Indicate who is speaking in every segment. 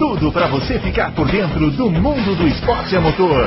Speaker 1: tudo para você ficar por dentro do mundo do esporte a motor.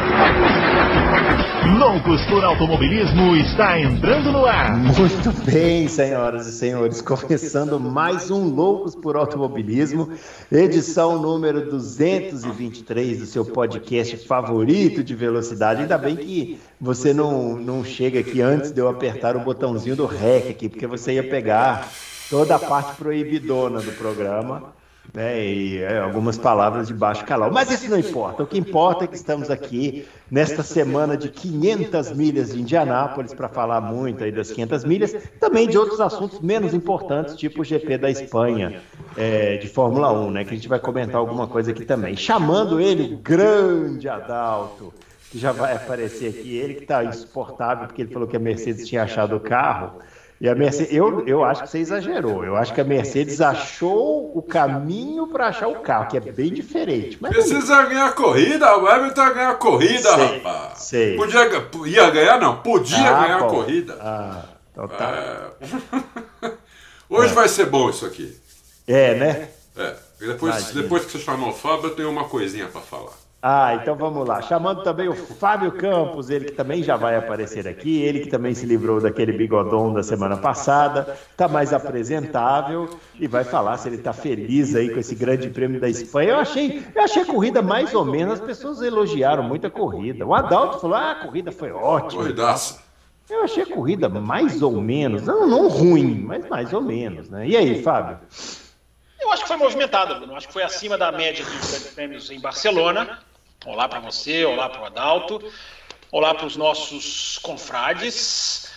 Speaker 1: Loucos por Automobilismo está entrando no ar.
Speaker 2: Muito bem, senhoras e senhores, começando mais um Loucos por Automobilismo, edição número 223 do seu podcast favorito de velocidade. Ainda bem que você não, não chega aqui antes de eu apertar o botãozinho do REC aqui, porque você ia pegar toda a parte proibidona do programa né, e é, algumas palavras de baixo calão. Mas isso não importa. O que importa é que estamos aqui nesta semana de 500 milhas de Indianápolis para falar muito aí das 500 milhas, também de outros assuntos menos importantes, tipo o GP da Espanha é, de Fórmula 1, né, que a gente vai comentar alguma coisa aqui também. Chamando ele, grande Adalto, que já vai aparecer aqui, ele que está insuportável porque ele falou que a Mercedes tinha achado o carro. E a Mercedes, eu, eu acho que você exagerou. Eu acho que a Mercedes achou o caminho para achar o carro, que é bem diferente.
Speaker 3: Mas Precisa não... ganhar corrida, o Hamilton ganhar a corrida, sei, rapaz. Sei. Podia, ia ganhar, não, podia ah, ganhar a corrida. Ah, então tá. É... Hoje é. vai ser bom isso aqui.
Speaker 2: É, né?
Speaker 3: É. Depois, depois que você chamou o Fábio, eu tenho uma coisinha para falar.
Speaker 2: Ah, então vamos lá. Chamando também o Fábio Campos, ele que também já vai aparecer aqui, ele que também se livrou daquele bigodão da semana passada, está mais apresentável e vai falar se ele está feliz aí com esse grande prêmio da Espanha. Eu achei, eu achei a corrida mais ou menos, as pessoas elogiaram muito a corrida. O Adalto falou: ah, a corrida foi ótima.
Speaker 3: Corridaça.
Speaker 2: Eu achei a corrida mais ou menos, não, não ruim, mas mais ou menos, né? E aí, Fábio?
Speaker 4: Eu acho que foi movimentada, Bruno. Acho que foi acima da média dos grandes prêmios em Barcelona. Olá para você, olá para o Adalto, olá para os nossos confrades.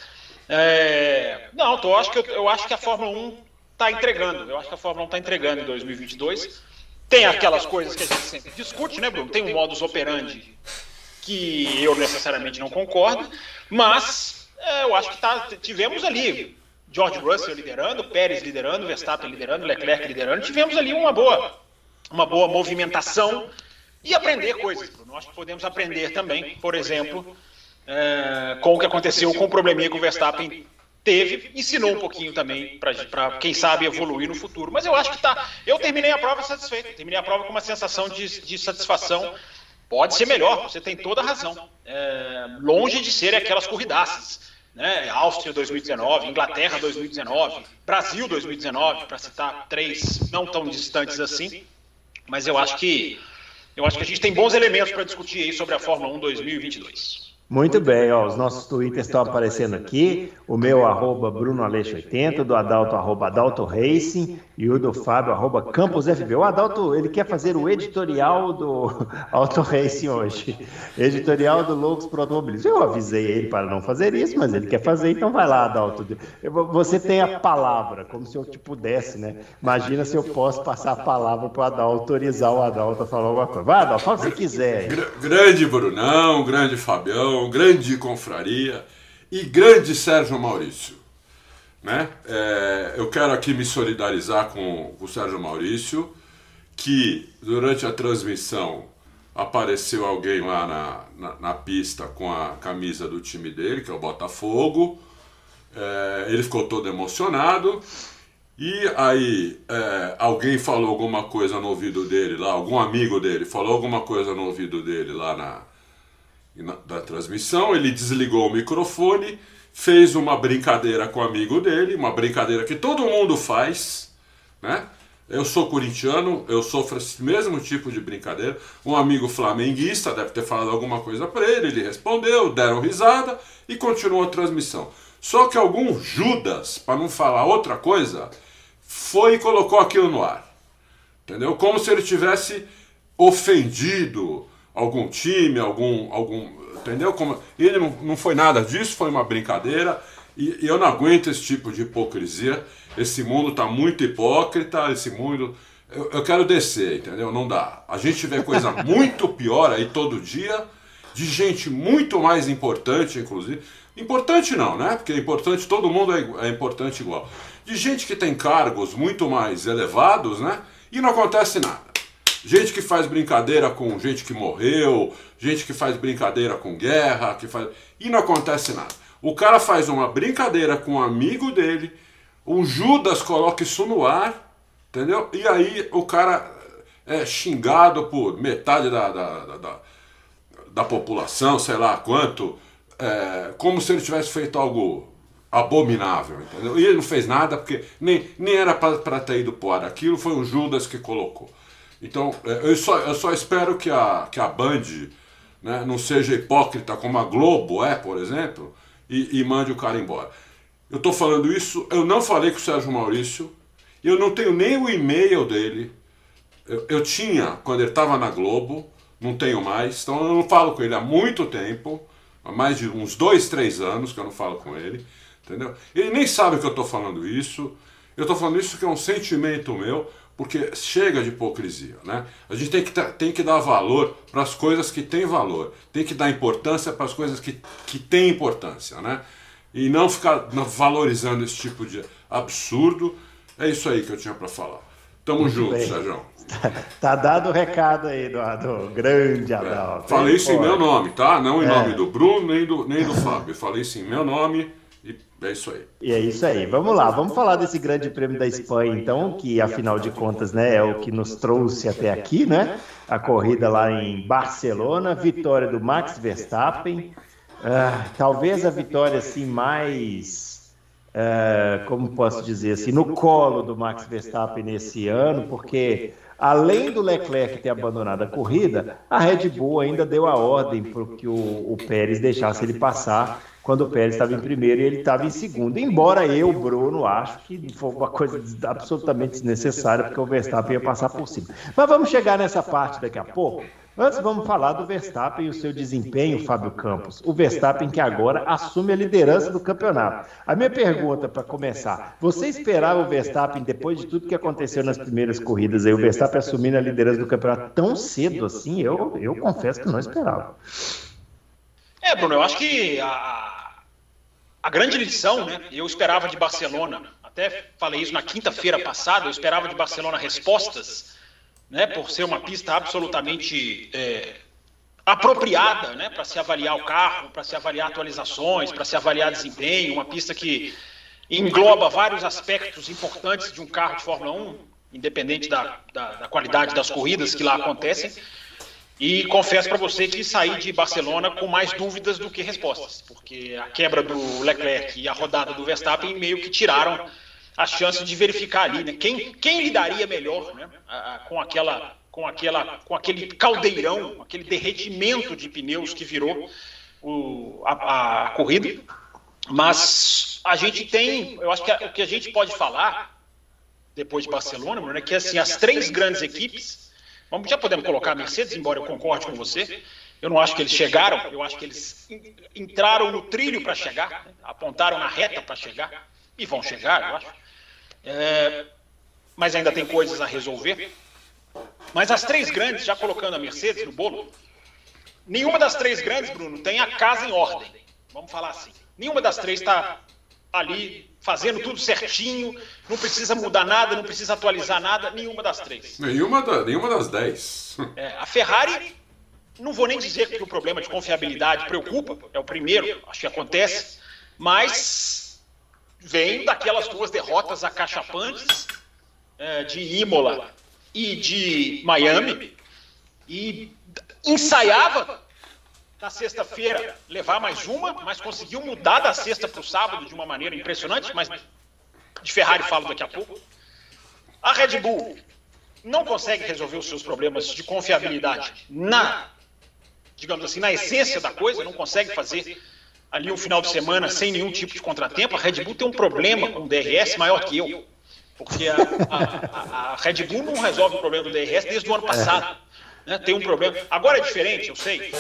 Speaker 4: É... Não, eu, acho que eu, eu acho que a Fórmula 1 está entregando. Eu acho que a Fórmula 1 está entregando em 2022. Tem aquelas coisas que a gente sempre discute, né, Bruno? Tem um modus operandi que eu necessariamente não concordo, mas é, eu acho que tá, tivemos ali George Russell liderando, Pérez liderando, Verstappen liderando, Leclerc liderando. Tivemos ali uma boa, uma boa movimentação e aprender coisas, Bruno. Acho que podemos aprender também, por exemplo, é, com o que aconteceu com o probleminha que o Verstappen teve, ensinou um pouquinho também para quem sabe evoluir no futuro. Mas eu acho que tá. Eu terminei a prova satisfeito, terminei a prova com uma sensação de, de satisfação. Pode ser melhor, você tem toda a razão. É, longe de ser aquelas corridaças. Né? Áustria 2019, Inglaterra 2019, Brasil 2019, para citar três não tão distantes assim. Mas eu acho que eu acho que a gente tem bons elementos para discutir aí sobre a Fórmula 1 2022.
Speaker 2: Muito bem, ó, os nossos twitters estão aparecendo aqui. O meu, arroba BrunoAleixo80, do Adalto, arroba Adalto Racing, e o do Fábio, arroba CampusFB. O Adalto, ele quer fazer o editorial do Auto Racing hoje. Editorial do Loucos Pro Automobilismo. Eu avisei ele para não fazer isso, mas ele quer fazer, então vai lá, Adalto. Você tem a palavra, como se eu te pudesse, né? Imagina se eu posso passar a palavra para o Adalto, autorizar o Adalto a falar alguma coisa. Vai, Adalto, fala o que você quiser.
Speaker 3: Grande Brunão, grande Fabião grande confraria e grande Sérgio Maurício. Né? É, eu quero aqui me solidarizar com o Sérgio Maurício, que durante a transmissão apareceu alguém lá na, na, na pista com a camisa do time dele, que é o Botafogo. É, ele ficou todo emocionado. E aí é, alguém falou alguma coisa no ouvido dele lá, algum amigo dele falou alguma coisa no ouvido dele lá na, da transmissão, ele desligou o microfone, fez uma brincadeira com o amigo dele, uma brincadeira que todo mundo faz, né? Eu sou corintiano, eu sofro esse mesmo tipo de brincadeira. Um amigo flamenguista deve ter falado alguma coisa para ele, ele respondeu, deram risada e continuou a transmissão. Só que algum Judas, para não falar outra coisa, foi e colocou aquilo no ar. Entendeu? Como se ele tivesse ofendido algum time, algum. algum entendeu? Como, ele não, não foi nada disso, foi uma brincadeira. E, e eu não aguento esse tipo de hipocrisia. Esse mundo está muito hipócrita, esse mundo. Eu, eu, quero descer, entendeu? Não dá. A gente vê coisa muito pior aí todo dia, de gente muito mais importante, inclusive. Importante não, né? Porque é importante, todo mundo é, é importante igual. De gente que tem cargos muito mais elevados, né? E não acontece nada. Gente que faz brincadeira com gente que morreu, gente que faz brincadeira com guerra, que faz. E não acontece nada. O cara faz uma brincadeira com um amigo dele, o Judas coloca isso no ar, entendeu? E aí o cara é xingado por metade da, da, da, da, da população, sei lá quanto, é, como se ele tivesse feito algo abominável, entendeu? E ele não fez nada porque nem, nem era para ter ido pro ar. Aquilo foi o Judas que colocou. Então, é, eu só, eu só espero que a, que a Band né, não seja hipócrita como a Globo é, por exemplo, e, e mande o cara embora. Eu estou falando isso, eu não falei com o Sérgio Maurício, eu não tenho nem o e-mail dele. Eu, eu tinha quando ele estava na Globo, não tenho mais, então eu não falo com ele há muito tempo, há mais de uns dois, três anos que eu não falo com ele, entendeu? Ele nem sabe que eu estou falando isso, eu estou falando isso que é um sentimento meu, porque chega de hipocrisia, né? A gente tem que, tem que dar valor para as coisas que têm valor, tem que dar importância para as coisas que, que têm importância, né? E não ficar valorizando esse tipo de absurdo. É isso aí que eu tinha para falar. Tamo Muito junto, bem. Sérgio.
Speaker 2: Tá dado o recado aí, Eduardo. Grande Adalto.
Speaker 3: É, falei isso em meu nome, tá? Não em é. nome do Bruno nem do, nem do Fábio. Falei isso em meu nome. É isso aí.
Speaker 2: E é isso aí. Vamos lá, vamos falar desse grande prêmio da Espanha, então, que afinal de contas né, é o que nos trouxe até aqui, né? A corrida lá em Barcelona, vitória do Max Verstappen. Uh, talvez a vitória assim mais, uh, como posso dizer assim, no colo do Max Verstappen nesse ano, porque além do Leclerc ter abandonado a corrida, a Red Bull ainda deu a ordem para que o, o Pérez deixasse ele passar quando o Pérez estava em primeiro e ele estava em segundo. Embora eu, Bruno, acho que foi uma coisa absolutamente desnecessária, porque o Verstappen ia passar por cima. Mas vamos chegar nessa parte daqui a pouco. Antes vamos falar do Verstappen e o seu desempenho, Fábio Campos. O Verstappen que agora assume a liderança do campeonato. A minha pergunta para começar: você esperava o Verstappen, depois de tudo que aconteceu nas primeiras corridas, aí, o Verstappen assumindo a liderança do campeonato tão cedo assim? Eu, eu confesso que não esperava.
Speaker 4: É, Bruno, eu acho que a, a grande lição, né? Eu esperava de Barcelona, até falei isso na quinta-feira passada, eu esperava de Barcelona respostas, né? Por ser uma pista absolutamente é, apropriada, né? Para se avaliar o carro, para se avaliar atualizações, para se avaliar desempenho, uma pista que engloba vários aspectos importantes de um carro de Fórmula 1, independente da, da, da qualidade das corridas que lá acontecem. E confesso para você que saí de Barcelona com mais dúvidas do que respostas, porque a quebra do Leclerc e a rodada do Verstappen meio que tiraram a chance de verificar ali, né? Quem, quem lidaria melhor né? com, aquela, com, aquela, com aquele caldeirão, aquele derretimento de pneus que virou o, a, a corrida. Mas a gente tem, eu acho que o que a gente pode falar depois de Barcelona, né, que assim, as três grandes equipes Vamos, já podemos colocar a Mercedes, embora eu concorde com você. Eu não acho que eles chegaram, eu acho que eles entraram no trilho para chegar, apontaram na reta para chegar, e vão chegar, eu acho. É, mas ainda tem coisas a resolver. Mas as três grandes, já colocando a Mercedes no bolo, nenhuma das três grandes, Bruno, tem a casa em ordem. Vamos falar assim. Nenhuma das três está ali fazendo tudo certinho, não precisa mudar nada, não precisa atualizar nada, nenhuma das três.
Speaker 3: Nenhuma, da, nenhuma das dez.
Speaker 4: É, a Ferrari, não vou nem dizer que o problema de confiabilidade preocupa, é o primeiro, acho que acontece, mas vem daquelas duas derrotas acachapantes é, de Imola e de Miami, e ensaiava na sexta-feira levar mais uma, mas conseguiu mudar da sexta para o sábado de uma maneira impressionante, mas de Ferrari falo daqui a pouco. A Red Bull não consegue resolver os seus problemas de confiabilidade na, digamos assim, na essência da coisa, não consegue fazer ali um final de semana sem nenhum tipo de contratempo. A Red Bull tem um problema com o DRS maior que eu, porque a, a, a Red Bull não resolve o problema do DRS desde o ano passado. Né? Tem um problema. Agora é diferente, eu sei.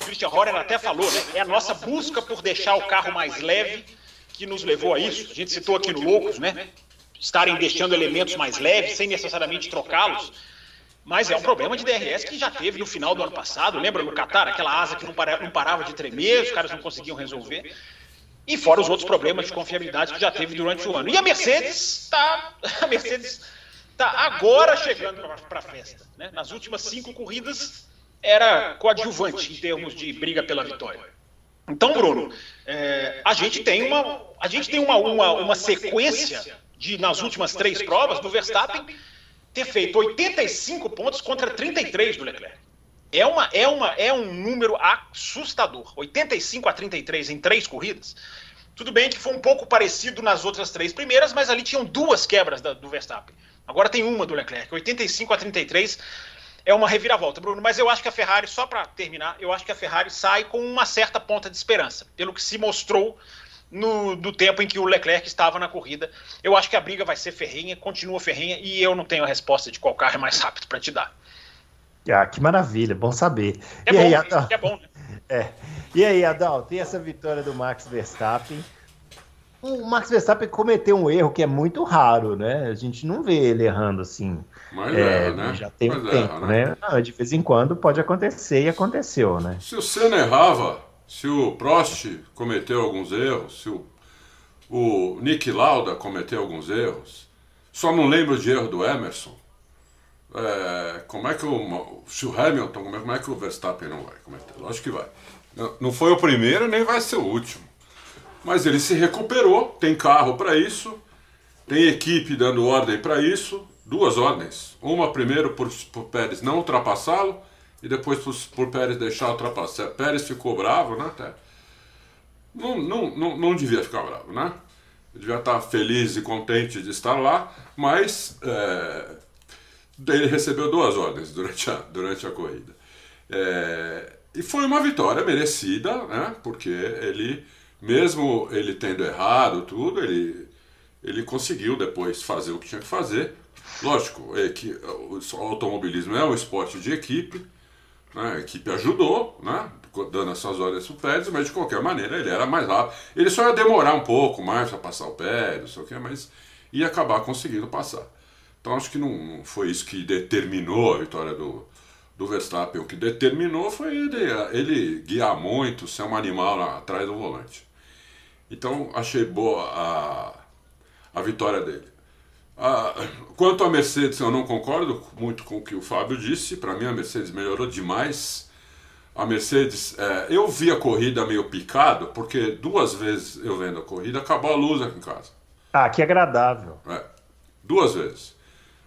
Speaker 4: O Christian Horner até falou, né? É a nossa busca por deixar o carro mais leve que nos levou a isso. A gente citou aqui no Loucos, né? Estarem deixando elementos mais leves sem necessariamente trocá-los. Mas é um problema de DRS que já teve no final do ano passado. Lembra no Qatar, aquela asa que não parava de tremer, os caras não conseguiam resolver. E fora os outros problemas de confiabilidade que já teve durante o ano. E a Mercedes está. A Mercedes tá agora chegando para a festa. Né? Nas últimas cinco corridas era coadjuvante em termos de briga pela vitória. Então, Bruno, é, a gente tem uma, a gente tem uma, uma, uma sequência de nas últimas três provas do Verstappen ter feito 85 pontos contra 33 do Leclerc. É, uma, é, uma, é um número assustador. 85 a 33 em três corridas. Tudo bem que foi um pouco parecido nas outras três primeiras, mas ali tinham duas quebras da, do Verstappen. Agora tem uma do Leclerc. 85 a 33 é uma reviravolta, Bruno. Mas eu acho que a Ferrari, só para terminar, eu acho que a Ferrari sai com uma certa ponta de esperança, pelo que se mostrou no, do tempo em que o Leclerc estava na corrida. Eu acho que a briga vai ser ferrenha, continua ferrenha, e eu não tenho a resposta de qual carro é mais rápido para te dar.
Speaker 2: Ah, que maravilha, bom saber.
Speaker 4: É
Speaker 2: e
Speaker 4: bom,
Speaker 2: aí, Adal...
Speaker 4: é bom, né?
Speaker 2: É. E aí, Adal, tem essa vitória do Max Verstappen. O Max Verstappen cometeu um erro que é muito raro, né? A gente não vê ele errando assim.
Speaker 3: Mas é, né?
Speaker 2: Já tem
Speaker 3: Mas
Speaker 2: um
Speaker 3: erra,
Speaker 2: tempo, né? Não, de vez em quando pode acontecer e aconteceu, né?
Speaker 3: Se o Senna errava, se o Prost cometeu alguns erros, se o, o Nick Lauda cometeu alguns erros, só não lembro de erro do Emerson. É, como é que o, se o Hamilton, como é, como é que o Verstappen não vai cometer? Lógico que vai. Não foi o primeiro nem vai ser o último. Mas ele se recuperou, tem carro para isso, tem equipe dando ordem para isso, duas ordens. Uma primeiro por, por Pérez não ultrapassá-lo e depois por, por Pérez deixar ultrapassar. Pérez ficou bravo, né? Até. Não, não, não, não devia ficar bravo, né? Devia estar feliz e contente de estar lá, mas é, ele recebeu duas ordens durante a, durante a corrida. É, e foi uma vitória merecida, né? Porque ele, mesmo ele tendo errado tudo, ele, ele conseguiu depois fazer o que tinha que fazer. Lógico, é que o automobilismo é um esporte de equipe, né? a equipe ajudou, né? dando essas ordens para o Pérez, mas de qualquer maneira ele era mais rápido. Ele só ia demorar um pouco mais para passar o Pérez, não sei o que, mas ia acabar conseguindo passar. Então acho que não foi isso que determinou a vitória do, do Verstappen. O que determinou foi ele, ele guiar muito, ser um animal lá atrás do volante. Então achei boa a, a vitória dele. Ah, quanto à Mercedes, eu não concordo muito com o que o Fábio disse. Para mim, a Mercedes melhorou demais. A Mercedes, é, eu vi a corrida meio picado, porque duas vezes eu vendo a corrida, acabou a luz aqui em casa.
Speaker 2: Ah, que agradável.
Speaker 3: É, duas vezes.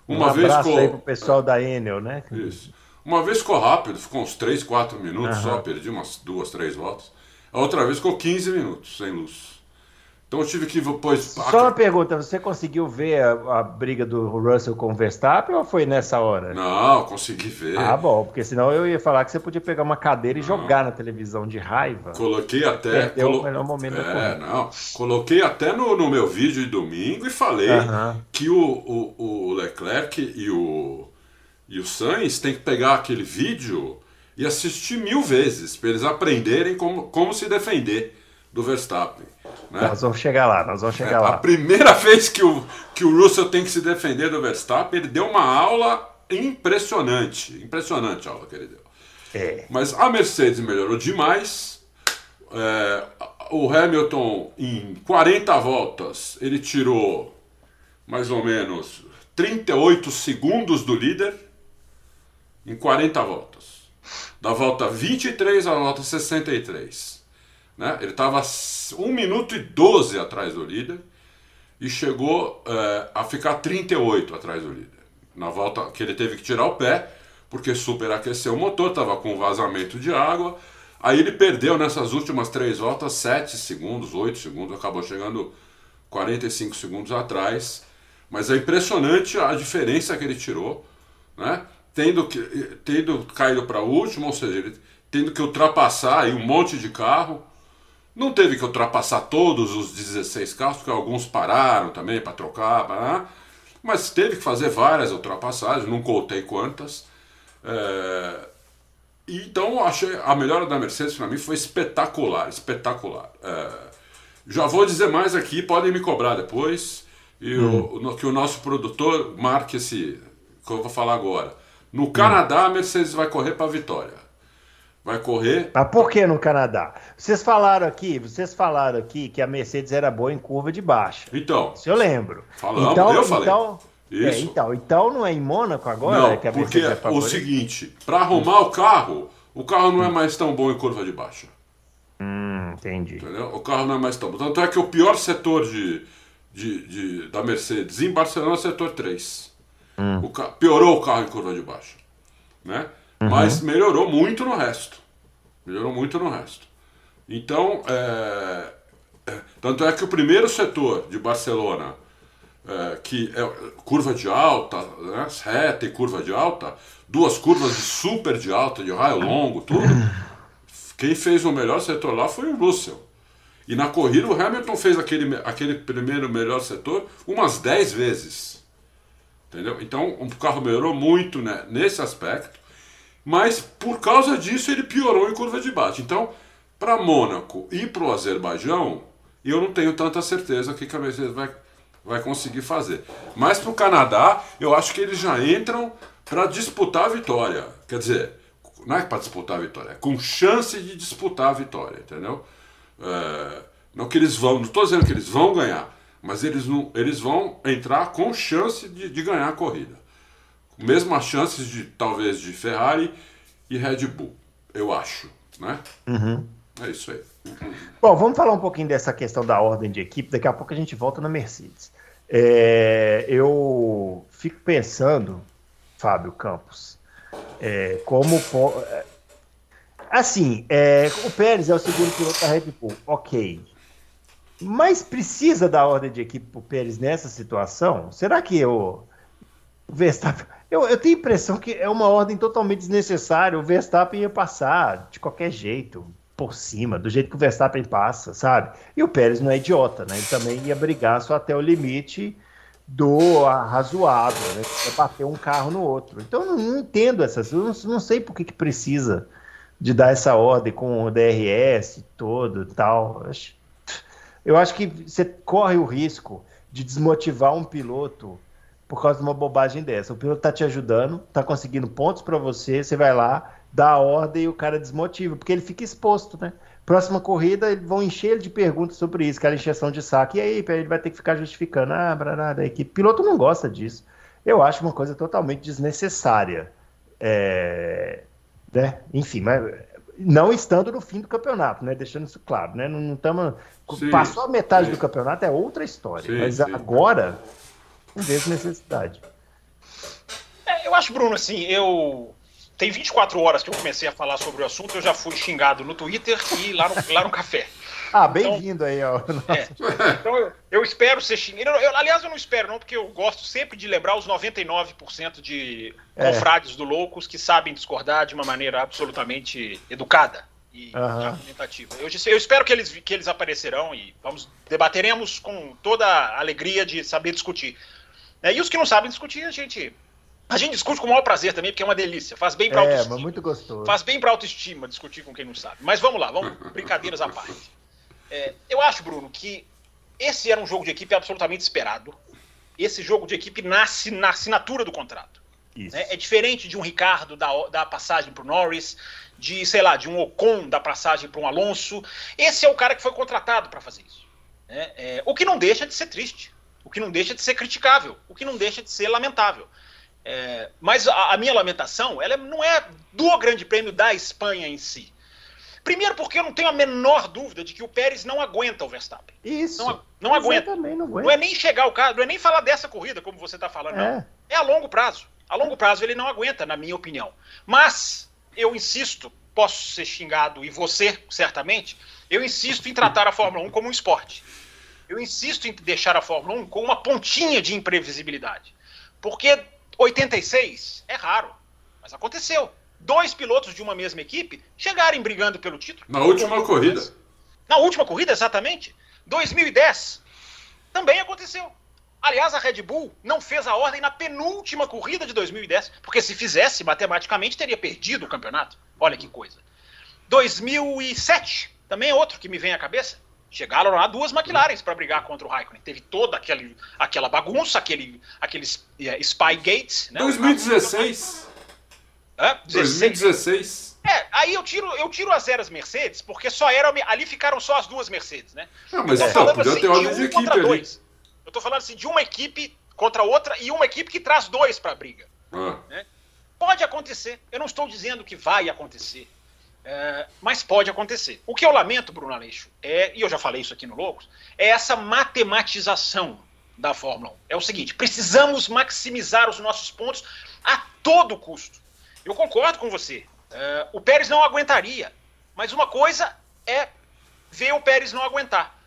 Speaker 2: Uma um vez abraço ficou, aí pro pessoal da Enel, né?
Speaker 3: Isso. Uma vez ficou rápido, ficou uns 3, 4 minutos uhum. só, perdi umas duas, três voltas. A outra vez ficou 15 minutos sem luz. Então eu tive que depois.
Speaker 2: Só uma pergunta: você conseguiu ver a, a, briga do Russell com o Verstappen ou foi nessa hora?
Speaker 3: Não, consegui ver.
Speaker 2: Ah, bom, porque senão eu ia falar que você podia pegar uma cadeira e não. jogar na televisão de raiva.
Speaker 3: Coloquei até.
Speaker 2: Perdeu colo... o melhor momento
Speaker 3: é, não. Coloquei até no, no meu vídeo de domingo e falei uh -huh. que o, o, o Leclerc e o, e o Sainz tem que pegar aquele vídeo e assistir mil vezes para eles aprenderem como, como se defender do Verstappen.
Speaker 2: Né? Nós vamos chegar lá, nós vamos chegar é, lá.
Speaker 3: A primeira vez que o, que o Russell tem que se defender do Verstappen, ele deu uma aula impressionante. Impressionante a aula que ele deu.
Speaker 2: É.
Speaker 3: Mas a Mercedes melhorou demais. É, o Hamilton, em 40 voltas, ele tirou mais ou menos 38 segundos do líder em 40 voltas. Da volta 23 à volta 63. Né? Ele estava 1 minuto e 12 atrás do líder e chegou é, a ficar 38 atrás do líder. Na volta que ele teve que tirar o pé, porque superaqueceu o motor, estava com vazamento de água. Aí ele perdeu nessas últimas três voltas 7 segundos, 8 segundos, acabou chegando 45 segundos atrás. Mas é impressionante a diferença que ele tirou, né? tendo, que, tendo caído para último, ou seja, ele, tendo que ultrapassar aí um monte de carro não teve que ultrapassar todos os 16 carros, porque alguns pararam também para trocar, mas teve que fazer várias ultrapassagens, não contei quantas. É... Então, achei a melhora da Mercedes para mim foi espetacular, espetacular. É... Já vou dizer mais aqui, podem me cobrar depois, e hum. o, que o nosso produtor marque esse que eu vou falar agora. No Canadá, a Mercedes vai correr para a vitória. Vai correr.
Speaker 2: Mas por que no Canadá? Vocês falaram aqui, vocês falaram aqui que a Mercedes era boa em curva de baixa.
Speaker 3: Então.
Speaker 2: Isso eu lembro.
Speaker 3: Falamos,
Speaker 2: então,
Speaker 3: eu falei.
Speaker 2: Então, É, então, então não é em Mônaco agora?
Speaker 3: Não,
Speaker 2: é que a
Speaker 3: porque
Speaker 2: Mercedes é
Speaker 3: o
Speaker 2: favorita?
Speaker 3: seguinte, para arrumar o carro, o carro não é mais tão bom em curva de baixa.
Speaker 2: Hum, entendi.
Speaker 3: Entendeu? O carro não é mais tão bom. Tanto é que o pior setor de, de, de- da Mercedes em Barcelona é o setor 3. O ca- piorou o carro em curva de baixa. Né? Mas melhorou muito no resto. Melhorou muito no resto. Então, é, é, tanto é que o primeiro setor de Barcelona, é, que é curva de alta, né, reta e curva de alta, duas curvas de super de alta, de raio longo, tudo. Quem fez o melhor setor lá foi o Russell. E na corrida o Hamilton fez aquele, aquele primeiro melhor setor umas 10 vezes. Entendeu? Então o carro melhorou muito né, nesse aspecto, mas por causa disso ele piorou em curva de baixa. Então, para Mônaco e para o Azerbaijão, eu não tenho tanta certeza que a Mercedes vai, vai conseguir fazer. Mas para o Canadá, eu acho que eles já entram para disputar a vitória. Quer dizer, não é para disputar a vitória, é com chance de disputar a vitória, entendeu? É, não que eles vão, não estou dizendo que eles vão ganhar, mas eles, não, eles vão entrar com chance de, de ganhar a corrida. Mesmas chances de talvez de Ferrari e Red Bull, eu acho, né? É isso aí.
Speaker 2: Bom, vamos falar um pouquinho dessa questão da ordem de equipe. Daqui a pouco a gente volta na Mercedes. É, eu fico pensando, Fábio Campos, é, como. é, Assim, é, o Pérez é o segundo piloto da Red Bull, ok. Mas precisa da ordem de equipe para o Pérez nessa situação? Será que o Verstappen. Eu, eu tenho a impressão que é uma ordem totalmente desnecessária. O Verstappen ia passar de qualquer jeito, por cima, do jeito que o Verstappen passa, sabe? E o Pérez não é idiota, né? Ele também ia brigar só até o limite do razoável, né? É bater um carro no outro. Então eu não, não entendo essas. Eu não, não sei por que, que precisa de dar essa ordem com o DRS todo tal. Eu acho que você corre o risco de desmotivar um piloto por causa de uma bobagem dessa. O piloto tá te ajudando, tá conseguindo pontos para você, você vai lá, dá a ordem e o cara desmotiva, porque ele fica exposto, né? Próxima corrida, eles vão encher ele de perguntas sobre isso, aquela encheção de saco. E aí, ele vai ter que ficar justificando. Ah, brará, da equipe. Piloto não gosta disso. Eu acho uma coisa totalmente desnecessária. É, né? Enfim, mas não estando no fim do campeonato, né? Deixando isso claro, né? Não, não tamo,
Speaker 3: Sim,
Speaker 2: passou a metade
Speaker 3: sim.
Speaker 2: do campeonato é outra história,
Speaker 3: Sim,
Speaker 2: mas
Speaker 3: sim.
Speaker 2: agora não vejo necessidade.
Speaker 4: É, eu acho, Bruno, assim, eu. Tem 24 horas que eu comecei a falar sobre o assunto, eu já fui xingado no Twitter e lá no, lá no café.
Speaker 2: Ah, bem-vindo aí, ó.
Speaker 4: É. Então eu, eu espero ser xingado. Eu- eu- aliás, eu não espero, não, porque eu gosto sempre de lembrar os 99% de
Speaker 2: É.
Speaker 4: confrades do Loucos que sabem discordar de uma maneira absolutamente educada e
Speaker 2: Aham.
Speaker 4: argumentativa. Eu, eu espero que eles, que eles aparecerão e vamos debateremos com toda a alegria de saber discutir. É, e os que não sabem discutir, a gente. A gente discute com o maior prazer também, porque é uma delícia. Faz bem para
Speaker 2: É,
Speaker 4: autoestima.
Speaker 2: mas muito gostoso.
Speaker 4: Faz bem para autoestima discutir com quem não sabe. Mas vamos lá, vamos brincadeiras à parte. É, eu acho, Bruno, que esse era um jogo de equipe absolutamente esperado. Esse jogo de equipe nasce na assinatura do contrato. Né? É diferente de um Ricardo da, da passagem para o Norris, de, sei lá, de um Ocon da passagem para um Alonso. Esse é o cara que foi contratado para fazer isso. né? É, o que não deixa de ser triste, o que não deixa de ser criticável, o que não deixa de ser lamentável. É, mas a, a minha lamentação, ela não é do Grande Prêmio da Espanha em si. Primeiro porque eu não tenho a menor dúvida de que o Pérez não aguenta o Verstappen.
Speaker 2: Isso.
Speaker 4: Não, não aguenta.
Speaker 2: Não
Speaker 4: Não é nem chegar o carro, não é nem falar dessa corrida, como você está falando, não.
Speaker 2: É.
Speaker 4: É a longo prazo. A longo prazo ele não aguenta, na minha opinião. Mas eu insisto, posso ser xingado, e você, certamente, eu insisto em tratar a Fórmula 1 como um esporte. Eu insisto em deixar a Fórmula 1 com uma pontinha de imprevisibilidade. Porque 86 é raro, mas aconteceu. Dois pilotos de uma mesma equipe chegarem brigando pelo título.
Speaker 3: Na última corrida.
Speaker 4: Na última corrida, exatamente. 2010 também aconteceu. Aliás, a Red Bull não fez a ordem na penúltima corrida de 2010, porque se fizesse, matematicamente teria perdido o campeonato. Olha que coisa. 2007 também é outro que me vem à cabeça. Chegaram lá duas McLarens para brigar contra o Raikkonen. Teve toda aquele, aquela bagunça, aquele, aqueles é, Spygate. Né?
Speaker 3: 2016.
Speaker 4: Hã? 16.
Speaker 3: 2016.
Speaker 4: É, aí eu tiro, eu tiro as eras Mercedes, porque só era. Ali ficaram só as duas Mercedes, né?
Speaker 3: Ah, mas
Speaker 4: Eu tô
Speaker 3: então,
Speaker 4: falando
Speaker 3: podia
Speaker 4: assim, de um
Speaker 3: de equipe
Speaker 4: contra
Speaker 3: ali.
Speaker 4: dois. Eu tô falando assim de uma equipe contra outra e uma equipe que traz dois para a briga. Ah. Né? Pode acontecer. Eu não estou dizendo que vai acontecer. É, mas pode acontecer. O que eu lamento, Bruno Aleixo, é, e eu já falei isso aqui no Loucos, é essa matematização da Fórmula 1. É o seguinte: precisamos maximizar os nossos pontos a todo custo. Eu concordo com você. É, o Pérez não aguentaria. Mas uma coisa é ver o Pérez não aguentar.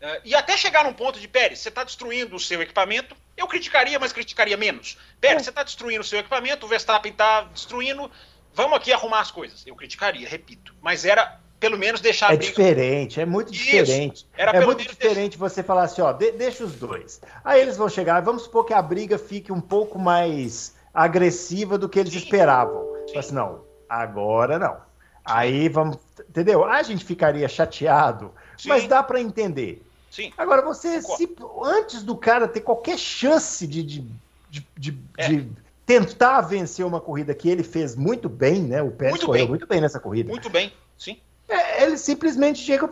Speaker 4: É, e até chegar num ponto de Pérez, você está destruindo o seu equipamento. Eu criticaria, mas criticaria menos. Pérez, você está destruindo o seu equipamento, o Verstappen está destruindo vamos aqui arrumar as coisas. Eu criticaria, repito. Mas era pelo menos deixar
Speaker 2: É diferente, é muito diferente. é muito diferente você falar assim, ó, de, deixa os dois. Aí eles vão chegar, vamos supor que a briga fique um pouco mais agressiva do que eles Sim. esperavam. Sim. Assim, não, agora não. Aí vamos, entendeu? A gente ficaria chateado, Sim. mas dá para entender. Sim. Agora você, se, antes do cara ter qualquer chance de, de, de, de, é. de tentar vencer uma corrida que ele fez muito bem, né? O Pérez muito correu bem. muito bem nessa corrida.
Speaker 4: Muito bem, sim.
Speaker 2: É, ele simplesmente chega.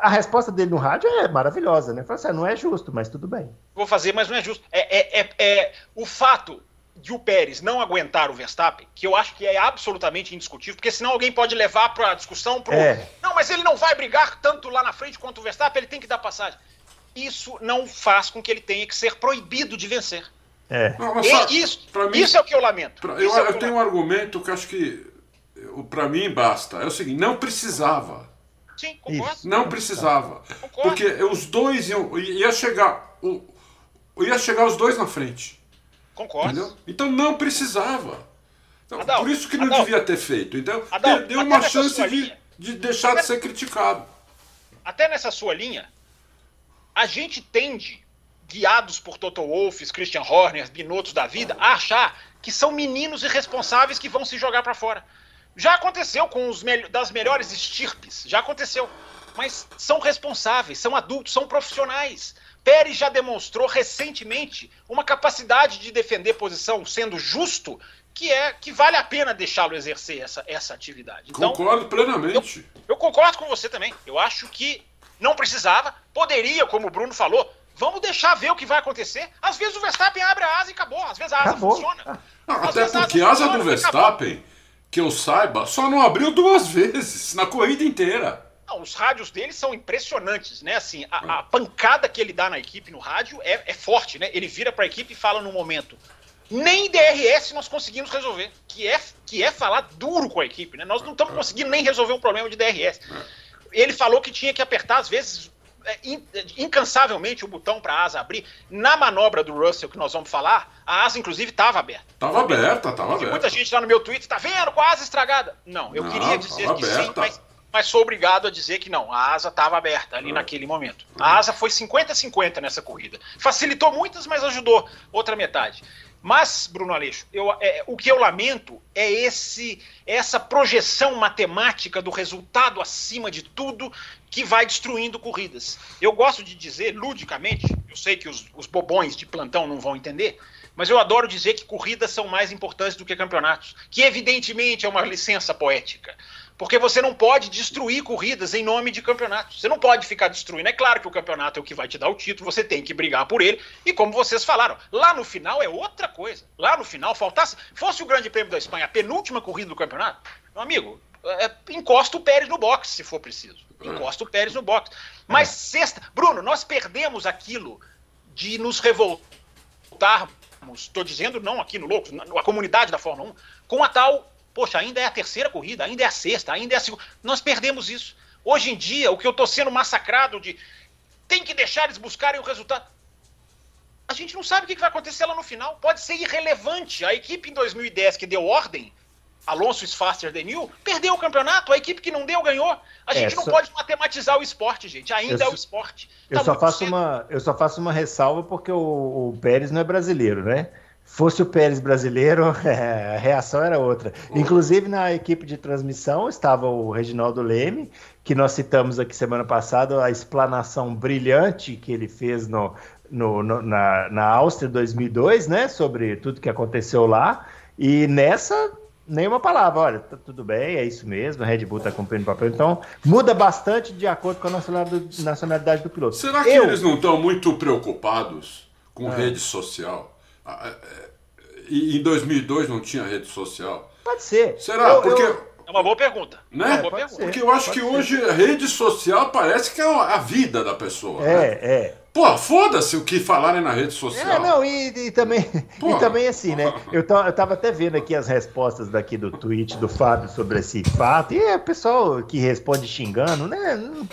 Speaker 2: A resposta dele no rádio é maravilhosa, né? Fala assim, ah, não é justo, mas tudo bem.
Speaker 4: Vou fazer, mas não é justo. É, é, é, é, o fato de o Pérez não aguentar o Verstappen, que eu acho que é absolutamente indiscutível, porque senão alguém pode levar para a discussão pro. É. Não, mas ele não vai brigar tanto lá na frente quanto o Verstappen, ele tem que dar passagem. Isso não faz com que ele tenha que ser proibido de vencer.
Speaker 2: É.
Speaker 4: Não, só, isso, mim, isso é o que eu lamento.
Speaker 3: Pra, eu, é eu tenho um argumento que acho que para mim basta. É o seguinte, não precisava.
Speaker 4: Sim, concordo.
Speaker 3: Não precisava. Concordo. Porque os dois iam ia chegar o, ia chegar os dois na frente.
Speaker 4: Concordo. Entendeu?
Speaker 3: Então não precisava. Então, Adalto, por isso que não Adalto, devia ter feito. Então, Adalto, perdeu uma chance de, de deixar até, de ser criticado.
Speaker 4: Até nessa sua linha, a gente tende guiados por Toto Wolff, Christian Horner, Binotto da vida, a achar que são meninos irresponsáveis que vão se jogar para fora. Já aconteceu com os me das melhores estirpes, já aconteceu. Mas são responsáveis, são adultos, são profissionais. Pérez já demonstrou recentemente uma capacidade de defender posição, sendo justo, que é que vale a pena deixá-lo exercer essa, essa atividade.
Speaker 3: Então, concordo plenamente.
Speaker 4: Eu, eu concordo com você também. Eu acho que não precisava, poderia, como o Bruno falou, Vamos deixar ver o que vai acontecer. Às vezes o Verstappen abre a asa e acabou. Às vezes a asa acabou. funciona.
Speaker 3: Não, até porque a asa, asa do Verstappen, que eu saiba, só não abriu duas vezes na corrida inteira.
Speaker 4: Não, os rádios dele são impressionantes, né? Assim, a, a pancada que ele dá na equipe no rádio é, é forte, né? Ele vira para a equipe e fala no momento: nem DRS nós conseguimos resolver, que é, que é falar duro com a equipe, né? Nós não estamos conseguindo nem resolver um problema de DRS. Ele falou que tinha que apertar, às vezes, incansavelmente o botão para a asa abrir. Na manobra do Russell que nós vamos falar, a asa inclusive estava aberta.
Speaker 3: Estava aberta, estava aberta.
Speaker 4: Muita gente lá no meu Twitter está vendo com a asa estragada. Não, eu não, queria dizer que aberta. sim, mas, mas sou obrigado a dizer que não. A asa estava aberta ali é. naquele momento. A asa foi 50-50 nessa corrida. Facilitou muitas, mas ajudou outra metade. Mas, Bruno Aleixo, eu, é, o que eu lamento é esse essa projeção matemática do resultado acima de tudo que vai destruindo corridas. Eu gosto de dizer, ludicamente, eu sei que os, os bobões de plantão não vão entender, mas eu adoro dizer que corridas são mais importantes do que campeonatos, que evidentemente é uma licença poética. Porque você não pode destruir corridas em nome de campeonatos. Você não pode ficar destruindo. É claro que o campeonato é o que vai te dar o título, você tem que brigar por ele. E como vocês falaram, lá no final é outra coisa. Lá no final, faltasse. Fosse o Grande Prêmio da Espanha, a penúltima corrida do campeonato, meu amigo, é, encosta o Pérez no box, se for preciso. Encosta o Pérez no box. Mas sexta. Bruno, nós perdemos aquilo de nos revoltarmos. Estou dizendo não aqui no Loucos, a comunidade da Fórmula 1, com a tal Poxa, ainda é a terceira corrida, ainda é a sexta, ainda é a segunda. Nós perdemos isso. Hoje em dia, o que eu estou sendo massacrado de tem que deixar eles buscarem o resultado. A gente não sabe o que vai acontecer lá no final. Pode ser irrelevante. A equipe em 2010 que deu ordem, Alonso is faster than you, perdeu o campeonato. A equipe que não deu ganhou. A gente é, não pode matematizar o esporte, gente. Ainda eu, é o esporte.
Speaker 2: Tá eu, só faço uma, eu só faço uma ressalva porque o, o Pérez não é brasileiro, né? fosse o Pérez brasileiro, é, a reação era outra. Inclusive, na equipe de transmissão estava o Reginaldo Leme, que nós citamos aqui semana passada, a explanação brilhante que ele fez no, no, no na, na Áustria 2002, né, sobre tudo que aconteceu lá. E nessa, nenhuma palavra. Olha, tá tudo bem, é isso mesmo, a Red Bull está cumprindo o papel. Então, muda bastante de acordo com a nacionalidade do, piloto.
Speaker 3: Será que Eu... eles não estão muito preocupados? com rede social. Ah, é, E em 2002 não tinha rede social.
Speaker 2: Pode ser.
Speaker 3: Será?
Speaker 2: Eu-
Speaker 3: Porque.
Speaker 2: eu-
Speaker 4: É uma boa pergunta. É
Speaker 3: Né?
Speaker 4: uma boa pergunta.
Speaker 2: ser.
Speaker 3: Porque eu acho
Speaker 2: pode
Speaker 3: que
Speaker 2: ser.
Speaker 3: hoje a rede social parece que é a vida da pessoa. né?
Speaker 2: É, é.
Speaker 3: Pô, foda-se o que falarem na rede social.
Speaker 2: É, não, e, e também,
Speaker 3: Pô.
Speaker 2: e também assim, né? Eu, eu tava até vendo aqui as respostas daqui do tweet do Fábio sobre esse fato, e é o pessoal que responde xingando, né?
Speaker 4: Não,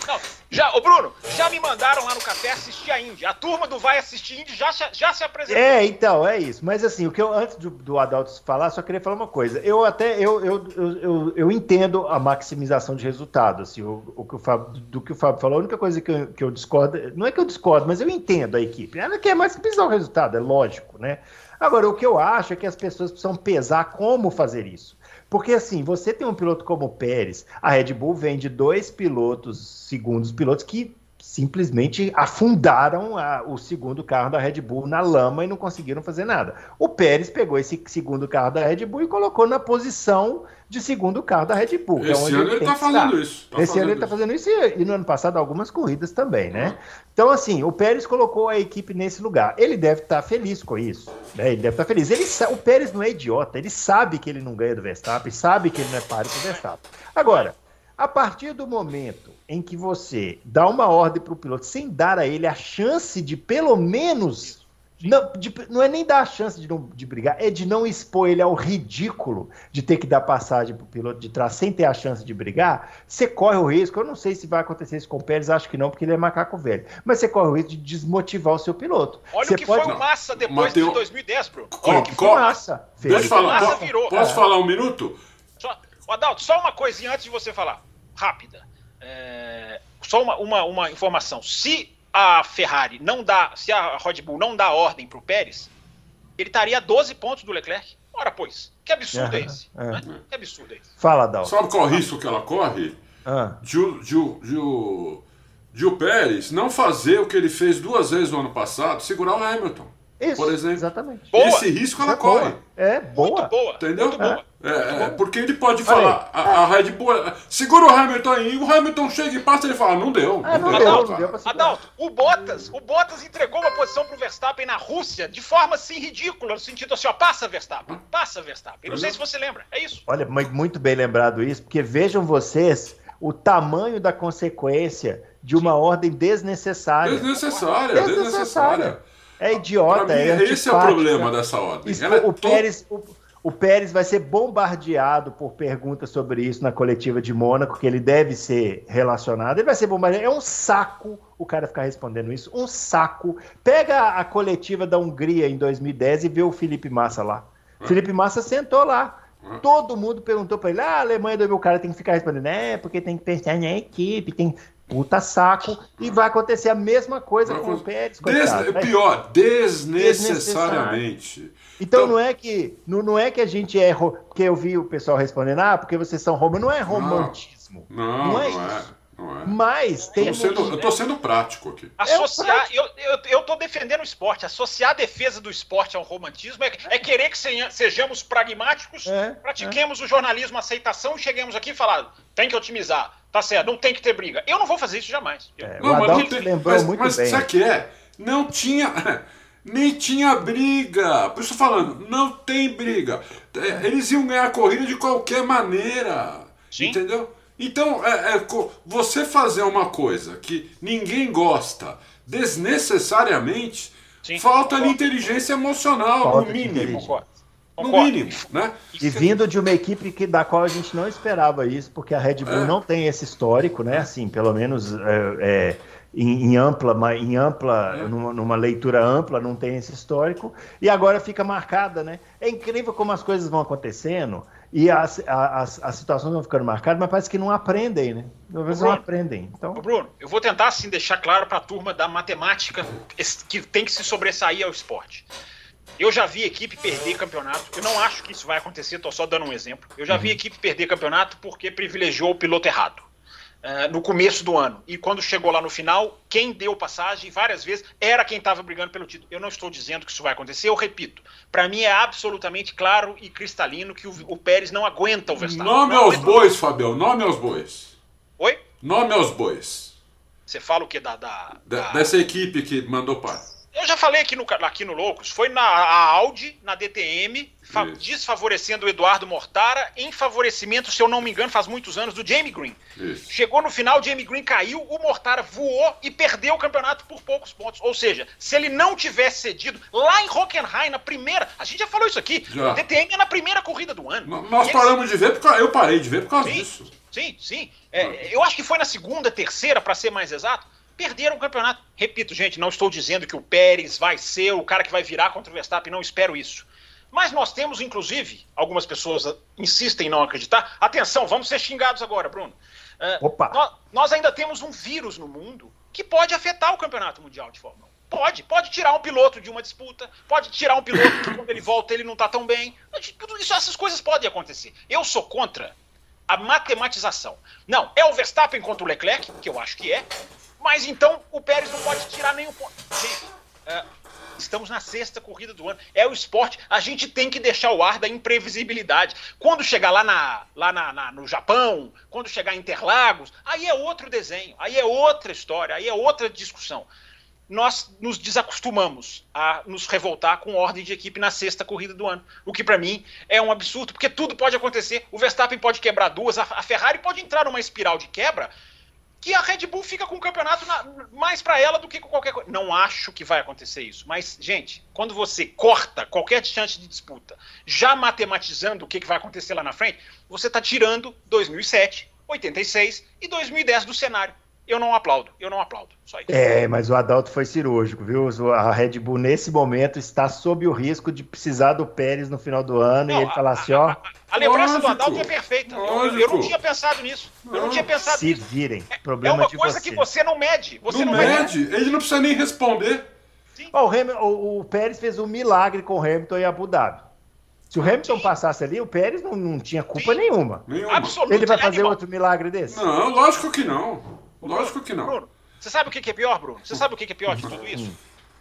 Speaker 4: já, ô Bruno, já me mandaram lá no café assistir a Indy. A turma do Vai Assistir Indy já, já se apresentou.
Speaker 2: É, então, é isso. Mas assim, o que eu, antes do, do Adalto falar, só queria falar uma coisa. Eu até, eu, eu, eu, eu, eu entendo a maximização de resultado, assim, o, o que o Fábio, do que o Fábio falou. A única coisa que eu, que eu discordo, não é que eu discordo, mas eu entendo a equipe. Ela quer maximizar o resultado, é lógico, né? Agora, o que eu acho é que as pessoas precisam pesar como fazer isso. Porque assim, você tem um piloto como o Pérez, a Red Bull vem de dois pilotos, segundos pilotos, que simplesmente afundaram a- o segundo carro da Red Bull na lama e não conseguiram fazer nada. O Pérez pegou esse segundo carro da Red Bull e colocou na posição de segundo carro da Red Bull. é
Speaker 3: Esse
Speaker 2: onde
Speaker 3: ano ele tá
Speaker 2: que
Speaker 3: fazendo isso, tá
Speaker 2: Esse ano ele tá
Speaker 3: isso.
Speaker 2: fazendo isso e, e no ano passado algumas corridas também, né? Então, assim, o Pérez colocou a equipe nesse lugar. Ele deve estar feliz com isso. Né? Ele deve estar feliz. Ele, o Pérez não é idiota, ele sabe que ele não ganha do Verstappen, sabe que ele não é páreo pro Verstappen. Agora, a partir do momento em que você dá uma ordem para o piloto sem dar a ele a chance de pelo menos. Não, de- não é nem dar a chance de, não, de brigar, é de não expor ele ao ridículo de ter que dar passagem para o piloto de trás sem ter a chance de brigar. Você corre o risco. Eu não sei se vai acontecer isso com o Pérez, acho que não, porque ele é macaco velho. Mas você corre o risco de desmotivar o seu piloto.
Speaker 4: Olha
Speaker 2: você
Speaker 4: o que
Speaker 2: pode...
Speaker 4: foi o Massa depois
Speaker 3: Mateu-
Speaker 4: de 2010, Bruno.
Speaker 3: Co-
Speaker 4: Olha o que foi.
Speaker 2: Massa.
Speaker 3: Deixa eu falar.
Speaker 4: Massa virou.
Speaker 3: Posso
Speaker 2: É.
Speaker 3: falar um minuto?
Speaker 4: Ô, Adalto, só uma coisinha antes de você falar. Rápida. É, só uma, uma, uma informação. Se a Ferrari não dá, se a Red Bull não dá ordem para o Pérez, ele estaria a 12 pontos do Leclerc. Ora, pois, que absurdo é
Speaker 2: Aham,
Speaker 4: esse?
Speaker 2: é.
Speaker 4: né? Que absurdo é esse?
Speaker 2: Fala, Dal.
Speaker 3: Sabe qual é o risco que ela corre?
Speaker 2: Ah,
Speaker 3: De o, de, o, de, o, de o Pérez não fazer o que ele fez duas vezes no ano passado, segurar o Hamilton.
Speaker 2: Isso,
Speaker 3: por exemplo.
Speaker 2: exatamente.
Speaker 4: Boa.
Speaker 3: Esse risco ela
Speaker 2: É boa.
Speaker 3: corre.
Speaker 2: É, boa.
Speaker 4: Muito boa.
Speaker 3: Entendeu?
Speaker 4: Muito boa.
Speaker 3: É, é, porque ele pode
Speaker 2: Olha
Speaker 3: falar, a, a Red Bull, segura o Hamilton aí, o Hamilton chega e passa e ele fala, não deu.
Speaker 2: Ah, não
Speaker 3: deu,
Speaker 2: deu,
Speaker 3: cara.
Speaker 2: não deu.
Speaker 4: Adalto, o Bottas, o Bottas entregou uma posição pro Verstappen na Rússia de forma assim ridícula, no sentido assim, ó, passa Verstappen, passa Verstappen. Não sei se você lembra, é isso.
Speaker 2: Olha, mu- muito bem lembrado isso, porque vejam vocês o tamanho da consequência de uma ordem desnecessária.
Speaker 3: Desnecessária, desnecessária.
Speaker 2: É idiota,
Speaker 3: mim,
Speaker 2: é
Speaker 3: esse é o problema dessa ordem.
Speaker 2: Isso,
Speaker 3: é
Speaker 2: o,
Speaker 3: to-
Speaker 2: Pérez, o, o Pérez vai ser bombardeado por perguntas sobre isso na coletiva de Mônaco, que ele deve ser relacionado. Ele vai ser bombardeado. É um saco o cara ficar respondendo isso. Um saco. Pega a coletiva da Hungria em 2010 e vê o Felipe Massa lá. Felipe Massa sentou lá. Todo mundo perguntou pra ele: ah, a Alemanha do meu cara tem que ficar respondendo, é, porque tem que pensar na equipe, tem puta saco. E vai acontecer a mesma coisa com o Pérez.
Speaker 3: Des-
Speaker 2: coitado. Vai-
Speaker 3: pior, desnecessariamente.
Speaker 2: então, não é que não, não é que a gente é ro- porque eu vi o pessoal respondendo ah porque vocês são românticos não é romantismo
Speaker 3: Não,
Speaker 2: Não
Speaker 3: não
Speaker 2: é
Speaker 3: é.
Speaker 2: isso.
Speaker 3: É.
Speaker 2: mas tem
Speaker 3: eu tô sendo prático aqui.
Speaker 4: Associar, eu, eu, defendendo o esporte. Associar a defesa do esporte ao romantismo é, é querer que sejamos pragmáticos,
Speaker 2: É,
Speaker 4: pratiquemos o jornalismo, aceitação, e cheguemos aqui e falar, tem que otimizar, tá certo, não tem que ter briga. Eu não vou fazer isso jamais.
Speaker 2: É,
Speaker 3: Não,
Speaker 2: o
Speaker 3: mas não tem-
Speaker 2: lembrou
Speaker 3: mas,
Speaker 2: muito
Speaker 3: mas
Speaker 2: bem
Speaker 3: sabe o que é? Não tinha. Nem tinha briga. Por isso eu tô falando, não tem briga. É, Eles iam ganhar a corrida de qualquer maneira.
Speaker 4: Sim.
Speaker 3: Entendeu? Então, é, é você fazer uma coisa que ninguém gosta desnecessariamente,
Speaker 4: Sim,
Speaker 3: falta
Speaker 4: concordo.
Speaker 3: inteligência emocional,
Speaker 2: Falta
Speaker 3: no
Speaker 2: de
Speaker 3: mínimo.
Speaker 4: Concordo.
Speaker 3: No
Speaker 4: Concordo.
Speaker 3: mínimo, né?
Speaker 2: e vindo de uma equipe que, da qual a gente não esperava isso porque a Red Bull
Speaker 3: É.
Speaker 2: não tem esse histórico né assim pelo menos é, é, em, em ampla mas em ampla
Speaker 3: É.
Speaker 2: numa, numa leitura ampla não tem esse histórico e agora fica marcada né é incrível como as coisas vão acontecendo e as, as, as situações vão ficando marcadas mas parece que não aprendem né vezes não aprendem então
Speaker 4: Ô, Bruno, eu vou tentar assim deixar claro para a turma da matemática que tem que se sobressair ao esporte. Eu já vi equipe perder campeonato. Eu não acho que isso vai acontecer, estou só dando um exemplo. Eu já vi equipe perder campeonato porque privilegiou o piloto errado. Eh, no começo do ano. E quando chegou lá no final, quem deu passagem várias vezes era quem estava brigando pelo título. Eu não estou dizendo que isso vai acontecer, eu repito. Para mim é absolutamente claro e cristalino que o, o Pérez não aguenta o Verstappen.
Speaker 3: Nome aos bois, Fabião, nome aos bois.
Speaker 4: Oi?
Speaker 3: Nome aos bois.
Speaker 4: Você fala o que da. da,
Speaker 3: Da-
Speaker 4: da-
Speaker 3: Dessa equipe que mandou para.
Speaker 4: Eu já falei aqui no, aqui no Loucos, foi na Audi, na DTM, desfavorecendo o Eduardo Mortara, em favorecimento, se eu não me engano, faz muitos anos, do Jamie Green. Isso. Chegou no final, o Jamie Green caiu, o Mortara voou e perdeu o campeonato por poucos pontos. Ou seja, se ele não tivesse cedido lá em Hockenheim, na primeira, a gente já falou isso aqui, já. o DTM é na primeira corrida do ano.
Speaker 3: Nós paramos de ver, porque eu parei de ver por causa
Speaker 4: sim,
Speaker 3: disso.
Speaker 4: Sim, sim. É, eu acho que foi na segunda, terceira, para ser mais exato perderam o campeonato. Repito, gente, não estou dizendo que o Pérez vai ser o cara que vai virar contra o Verstappen, não espero isso. Mas nós temos, inclusive, algumas pessoas insistem em não acreditar. Atenção, vamos ser xingados agora, Bruno. Uh, Opa. Nós, nós, ainda temos um vírus no mundo que pode afetar o campeonato mundial de Fórmula 1. Pode, pode tirar um piloto de uma disputa, pode tirar um piloto que quando ele volta ele não está tão bem. Tudo isso, essas coisas podem acontecer. Eu sou contra a matematização. Não, é o Verstappen contra o Leclerc, que eu acho que é, mas então o Pérez não pode tirar nenhum ponto. Gente, é, estamos na sexta corrida do ano. É o esporte. A gente tem que deixar o ar da imprevisibilidade. Quando chegar lá, na, lá na, na, no Japão, quando chegar em Interlagos, aí é outro desenho, aí é outra história, aí é outra discussão. Nós nos desacostumamos a nos revoltar com ordem de equipe na sexta corrida do ano. O que para mim é um absurdo, porque tudo pode acontecer. O Verstappen pode quebrar duas, a Ferrari pode entrar numa espiral de quebra que a Red Bull fica com o campeonato na, mais para ela do que com qualquer coisa. Não acho que vai acontecer isso. Mas, gente, quando você corta qualquer chance de disputa, já matematizando o que, que vai acontecer lá na frente, você está tirando 2007, 86 e 2010 do cenário. Eu não aplaudo, eu não aplaudo. Só isso.
Speaker 2: É, mas o Adalto foi cirúrgico, viu? A Red Bull, nesse momento, está sob o risco de precisar do Pérez no final do ano não, e ele falar assim: ó.
Speaker 4: A, a lembrança Lógico. do Adalto é perfeita. Eu, eu, não tinha pensado nisso. Eu não tinha pensado
Speaker 2: Se
Speaker 4: nisso.
Speaker 2: virem. É, problema é
Speaker 4: uma coisa
Speaker 2: você.
Speaker 4: que você não mede. Você
Speaker 3: não, não mede. mede. Ele não precisa nem responder.
Speaker 2: o, Hamilton, o, o, Pérez fez um milagre com o Hamilton em Abu Dhabi. Se o Hamilton Sim. passasse ali, o Pérez não, não tinha culpa Sim. nenhuma. nenhuma. Ele vai fazer outro milagre desse?
Speaker 3: Não, lógico que não. Lógico que não.
Speaker 4: Bruno, você sabe o que é pior, Bruno? Você sabe o que é pior de tudo isso?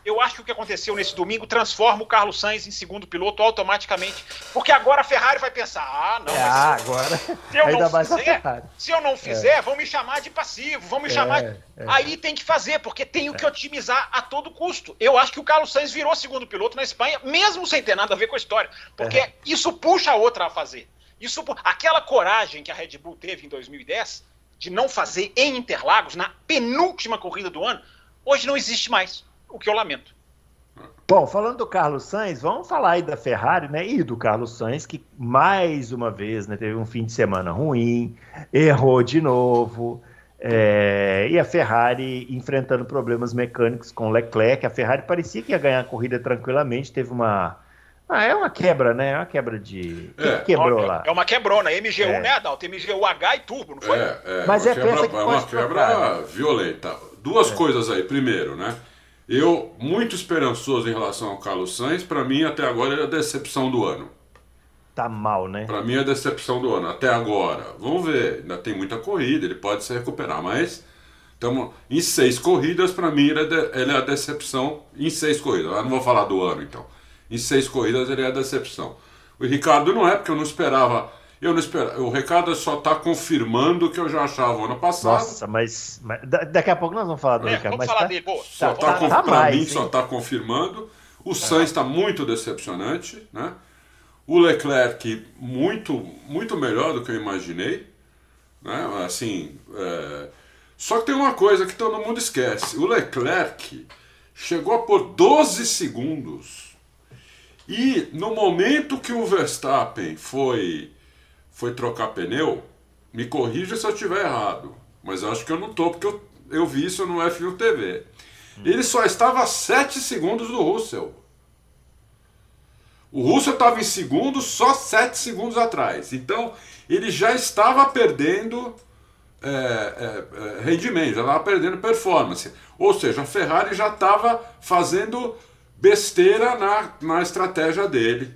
Speaker 4: Eu acho que o que aconteceu nesse domingo transforma o Carlos Sainz em segundo piloto automaticamente, porque agora a Ferrari vai pensar: ah, não,
Speaker 2: ah, agora.
Speaker 4: Se eu Ainda não fizer, se eu não fizer, é. vão me chamar de passivo, vão me é, chamar. De... É. Aí tem que fazer, porque tenho que otimizar a todo custo. Eu acho que o Carlos Sainz virou segundo piloto na Espanha, mesmo sem ter nada a ver com a história, porque é. isso puxa a outra a fazer. Isso, aquela coragem que a Red Bull teve em 2010 de não fazer em Interlagos, na penúltima corrida do ano, hoje não existe mais, o que eu lamento.
Speaker 2: Bom, falando do Carlos Sainz, vamos falar aí da Ferrari, né? E do Carlos Sainz, que mais uma vez né, teve um fim de semana ruim, errou de novo. É, e a Ferrari enfrentando problemas mecânicos com Leclerc. A Ferrari parecia que ia ganhar a corrida tranquilamente, teve uma ah, é uma quebra, né? É uma quebra de. É. Que quebrou
Speaker 4: é,
Speaker 2: lá?
Speaker 4: É uma quebrona. MGU, é. né, Adalto? MGU-H e turbo, não foi?
Speaker 3: É, é. Mas é quebra, que é uma quebra violenta. Duas é. coisas aí. Primeiro, né? Eu, muito esperançoso em relação ao Carlos Sainz, para mim, até agora, é a decepção do ano.
Speaker 2: Tá mal, né?
Speaker 3: Para mim, é a decepção do ano. Até agora. Vamos ver. Ainda tem muita corrida, ele pode se recuperar, mas. Estamos em seis corridas, para mim, ele é, ele é a decepção em seis corridas. Eu não vou falar do ano, então em seis corridas ele é a decepção. O Ricardo não é, porque eu não esperava. Eu não esperava. O Ricardo só está confirmando o que eu já achava ano passado.
Speaker 2: Nossa, mas, mas, daqui a pouco nós vamos falar do é, Ricardo.
Speaker 4: Vamos
Speaker 2: mas
Speaker 4: falar
Speaker 2: tá,
Speaker 4: dele, pô.
Speaker 3: Só tá, tá, tá para mim, hein? só está confirmando. O é. Sainz está muito decepcionante, né? O Leclerc muito, muito melhor do que eu imaginei, né? Assim, é... só que tem uma coisa que todo mundo esquece. O Leclerc chegou a por 12 segundos e no momento que o Verstappen foi, foi trocar pneu, me corrija se eu estiver errado, mas acho que eu não estou, porque eu, eu vi isso no F1 TV. Hum. Ele só estava a 7 segundos do Russell. O Russell estava em segundo só 7 segundos atrás. Então ele já estava perdendo é, é, é, rendimento, já estava perdendo performance. Ou seja, a Ferrari já estava fazendo besteira na, na estratégia dele.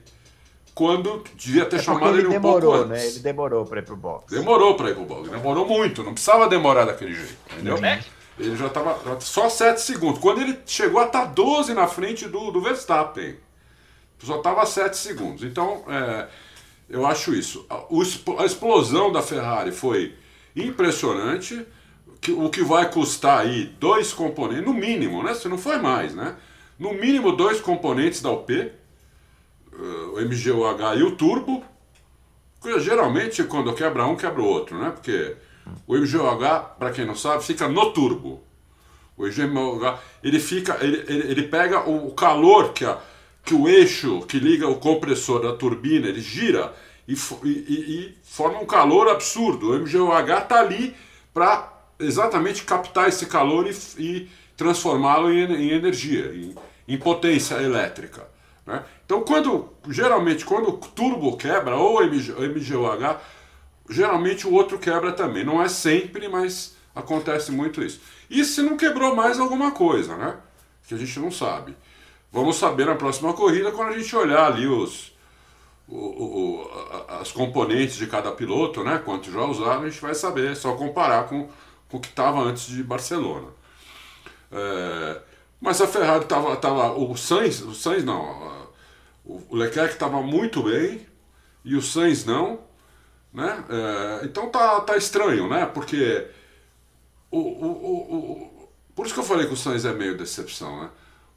Speaker 3: Quando devia ter é chamado ele, ele um
Speaker 2: demorou,
Speaker 3: pouco
Speaker 2: né? Ele demorou para ir pro box.
Speaker 3: Demorou para ir pro box, demorou muito, não precisava demorar daquele jeito, entendeu? Uhum. Ele já estava só 7 segundos. Quando ele chegou a estar 12 na frente do, do Verstappen, só estava 7 segundos. Então, é, eu acho isso. A, a explosão da Ferrari foi impressionante. O que vai custar aí dois componentes, no mínimo, né? Se não foi mais, né? No mínimo dois componentes da UP, eh, o MGUH e o turbo. Geralmente, quando quebra um, quebra o outro, né? Porque o MGUH, para quem não sabe, fica no turbo. O MGUH, ele fica, ele, ele, ele pega o calor que, a, que o eixo que liga o compressor da turbina, ele gira e, e, e forma um calor absurdo. O MGUH está ali para exatamente captar esse calor e, e transformá-lo em, em, energia, em, em potência elétrica. Né? Então, quando geralmente quando o turbo quebra ou o MGUH, geralmente o outro quebra também. Não é sempre, mas acontece muito isso. E se não quebrou mais alguma coisa, né? Que a gente não sabe. Vamos saber na próxima corrida quando a gente olhar ali os, o, o, as componentes de cada piloto, né? Quantos já usaram, a gente vai saber, é só comparar com, com o que estava antes de Barcelona. É, mas a Ferrari estava. Tava, o Sainz, o Sainz não. O Leclerc estava muito bem e o Sainz não. Né? É, então tá, tá estranho, né? Porque. O, o, o, por isso que eu falei que o Sainz é meio decepção, né?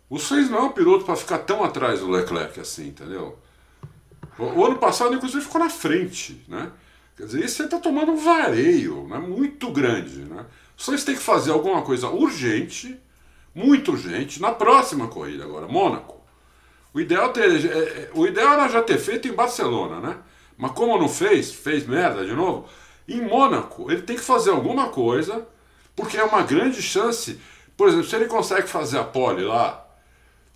Speaker 3: O Sainz não é um piloto para ficar tão atrás do Leclerc assim, entendeu? O, o ano passado, inclusive, ficou na frente, né? Quer dizer, esse está tomando um vareio né? muito grande, né? O Sainz tem que fazer alguma coisa urgente, muito urgente, na próxima corrida agora, Mônaco. O ideal, ter, é, é, o ideal era já ter feito em Barcelona, né? Mas como não fez, fez merda de novo, em Mônaco ele tem que fazer alguma coisa, porque é uma grande chance. Por exemplo, se ele consegue fazer a pole lá,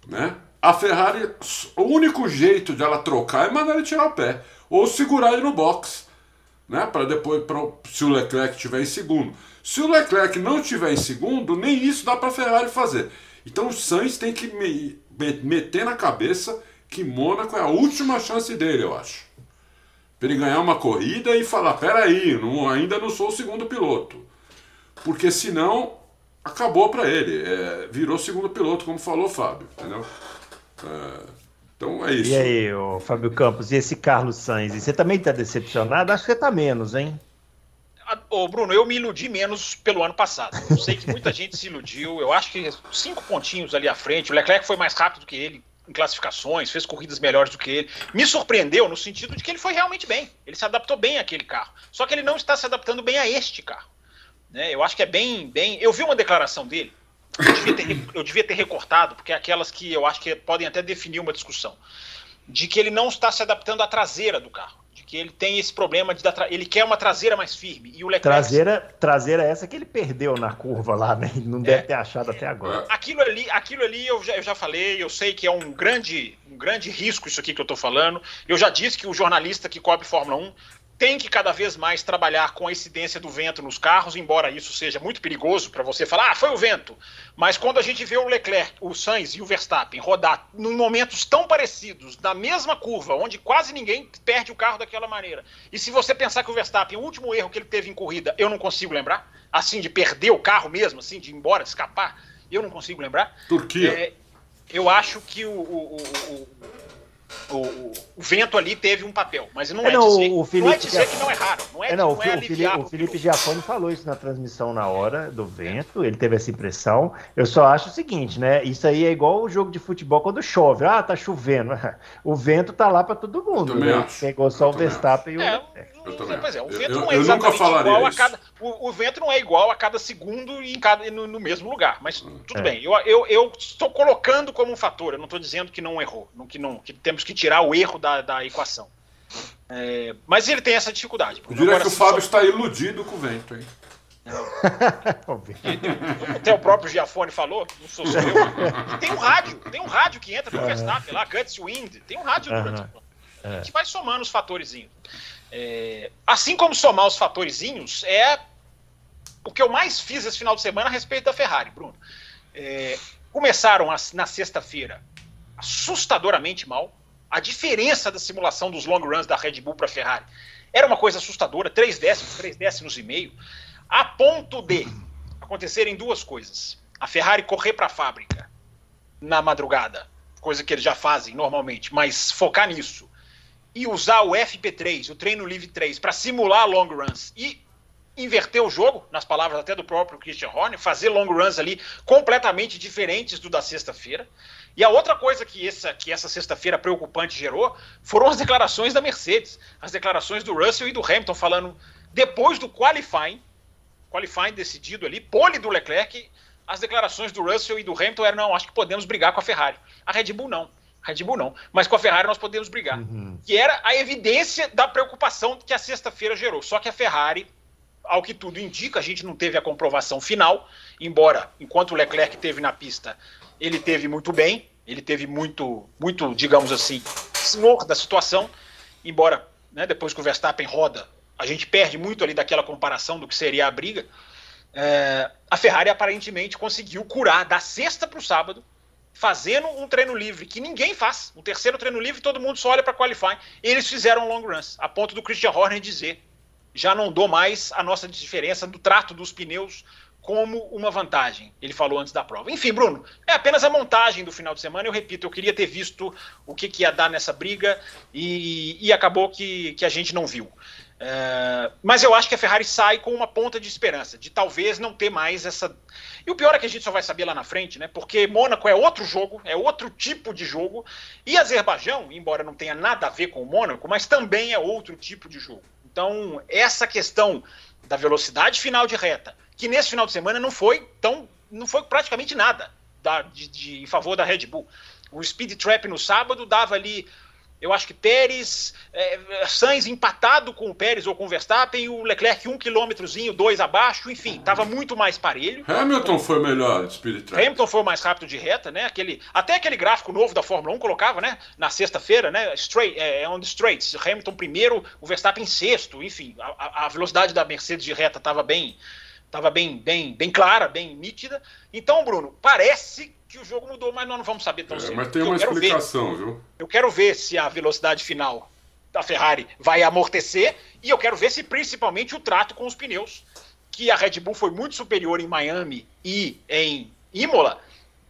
Speaker 3: né? A Ferrari, o único jeito de ela trocar é mandar ele tirar o pé. Ou segurar ele no box. Né? Para depois, pra, se o Leclerc estiver em segundo. Se o Leclerc não estiver em segundo, nem isso dá para a Ferrari fazer. Então o Sainz tem que me, me, meter na cabeça que Mônaco é a última chance dele, eu acho. Para ele ganhar uma corrida e falar: peraí, não, ainda não sou o segundo piloto. Porque senão acabou para ele. É, virou segundo piloto, como falou o Fábio. Entendeu? É, então é isso.
Speaker 2: E aí, ô, Fábio Campos, e esse Carlos Sainz? você também está decepcionado? Acho que você está menos, hein?
Speaker 4: Ô, Bruno, eu me iludi menos pelo ano passado. Eu sei que muita gente se iludiu. Eu acho que cinco pontinhos ali à frente. O Leclerc foi mais rápido que ele em classificações, fez corridas melhores do que ele. Me surpreendeu no sentido de que ele foi realmente bem. Ele se adaptou bem àquele carro. Só que ele não está se adaptando bem a este carro. Né? Eu acho que é bem, bem. Eu vi uma declaração dele eu devia, ter, eu devia ter recortado, porque é aquelas que eu acho que podem até definir uma discussão. De que ele não está se adaptando à traseira do carro. De que ele tem esse problema de dar ele quer uma traseira mais firme. E o Leclerc.
Speaker 2: Traseira, traseira é essa que ele perdeu na curva lá, né? Ele não é, deve ter achado até agora.
Speaker 4: Aquilo ali, aquilo ali eu já, eu já falei, eu sei que é um grande, um grande risco isso aqui que eu estou falando. Eu já disse que o jornalista que cobre Fórmula 1 tem que cada vez mais trabalhar com a incidência do vento nos carros, embora isso seja muito perigoso para você falar, ah, foi o vento. Mas quando a gente vê o Leclerc, o Sainz e o Verstappen rodar em momentos tão parecidos, na mesma curva, onde quase ninguém perde o carro daquela maneira. E se você pensar que o Verstappen, o último erro que ele teve em corrida, eu não consigo lembrar, assim, de perder o carro mesmo, assim, de ir embora, de escapar, eu não consigo lembrar.
Speaker 3: Turquia. É,
Speaker 4: eu acho que o, o, o, o, o, vento ali teve um papel, mas não é, é não, dizer, o Felipe não é dizer que não é raro. Não é, é não, não é
Speaker 2: o, Felipe, o Felipe Giafone falou isso na transmissão na hora do vento, ele teve essa impressão. Eu só acho o seguinte, né? Isso aí é igual o jogo de futebol quando chove. Ah, tá chovendo. O vento tá lá para todo mundo. Né? Pegou só o Verstappen e o. É,
Speaker 4: pois é, o vento eu, não é exatamente igual isso. a cada. O, o, vento não é igual a cada segundo e em cada, no, no mesmo lugar. Mas tudo é. bem. Eu, eu, eu estou colocando como um fator. Eu não estou dizendo que não errou. Não, que, não, que temos que tirar o erro da, da equação. É, mas ele tem essa dificuldade.
Speaker 3: Eu diria que o Fábio só... está iludido com o vento, hein?
Speaker 4: Até o próprio Giafone falou, não sou só eu. tem um rádio, tem um rádio que entra no Verstappen lá, Guts Wind, tem um rádio durante uhum. a gente vai somando os fatorezinhos. É, assim como somar os fatorezinhos é o que eu mais fiz esse final de semana a respeito da Ferrari, Bruno. É, começaram a, na sexta-feira assustadoramente mal. A diferença da simulação dos long runs da Red Bull para a Ferrari era uma coisa assustadora, três décimos, três décimos e meio, a ponto de acontecerem duas coisas. A Ferrari correr para a fábrica na madrugada, coisa que eles já fazem normalmente, mas focar nisso e usar o FP3, o treino livre 3, para simular long runs e inverter o jogo, nas palavras até do próprio Christian Horner, fazer long runs ali completamente diferentes do da sexta-feira. E a outra coisa que essa, que essa sexta-feira preocupante gerou foram as declarações da Mercedes, as declarações do Russell e do Hamilton falando depois do qualifying, qualifying decidido ali, pole do Leclerc, as declarações do Russell e do Hamilton eram não, acho que podemos brigar com a Ferrari. A Red Bull não. Red Bull não, mas com a Ferrari nós podemos brigar. Uhum. Que era a evidência da preocupação que a sexta-feira gerou. Só que a Ferrari ao que tudo indica, a gente não teve a comprovação final, embora enquanto o Leclerc teve na pista, ele teve muito bem, ele teve muito, muito, digamos assim, senhor da situação, embora né, depois que o Verstappen roda, a gente perde muito ali daquela comparação do que seria a briga. É, a Ferrari aparentemente conseguiu curar da sexta para o sábado, fazendo um treino livre que ninguém faz. Um terceiro treino livre, todo mundo só olha para qualifying. Eles fizeram long runs, a ponto do Christian Horner dizer já não dou mais a nossa diferença do trato dos pneus como uma vantagem. Ele falou antes da prova. Enfim, Bruno, é apenas a montagem do final de semana. Eu repito, eu queria ter visto o que, que ia dar nessa briga e, e acabou que, que a gente não viu. É, mas eu acho que a Ferrari sai com uma ponta de esperança, de talvez não ter mais essa. E o pior é que a gente só vai saber lá na frente, né? Porque Mônaco é outro jogo, é outro tipo de jogo. E Azerbaijão, embora não tenha nada a ver com o Mônaco, mas também é outro tipo de jogo. Então, essa questão da velocidade final de reta, que nesse final de semana não foi tão. não foi praticamente nada da, de, de, em favor da Red Bull. O speed trap no sábado dava ali eu acho que Pérez, é, Sainz empatado com o Pérez ou com o Verstappen, o Leclerc um quilômetrozinho, dois abaixo, enfim, estava muito mais parelho.
Speaker 3: Hamilton foi melhor Trap.
Speaker 4: Hamilton foi mais rápido de reta, né? Aquele, até aquele gráfico novo da Fórmula 1 colocava, né? Na sexta-feira, né? Straight, é, é on the straights. Hamilton primeiro, o Verstappen sexto, enfim, a, a velocidade da Mercedes de reta estava bem, estava bem, bem, bem clara, bem nítida. Então, Bruno, parece que o jogo mudou, mas nós não vamos saber tão
Speaker 3: é,
Speaker 4: cedo.
Speaker 3: Mas tem uma explicação, ver, viu?
Speaker 4: Eu quero ver se a velocidade final da Ferrari vai amortecer e eu quero ver se principalmente o trato com os pneus, que a Red Bull foi muito superior em Miami e em Imola,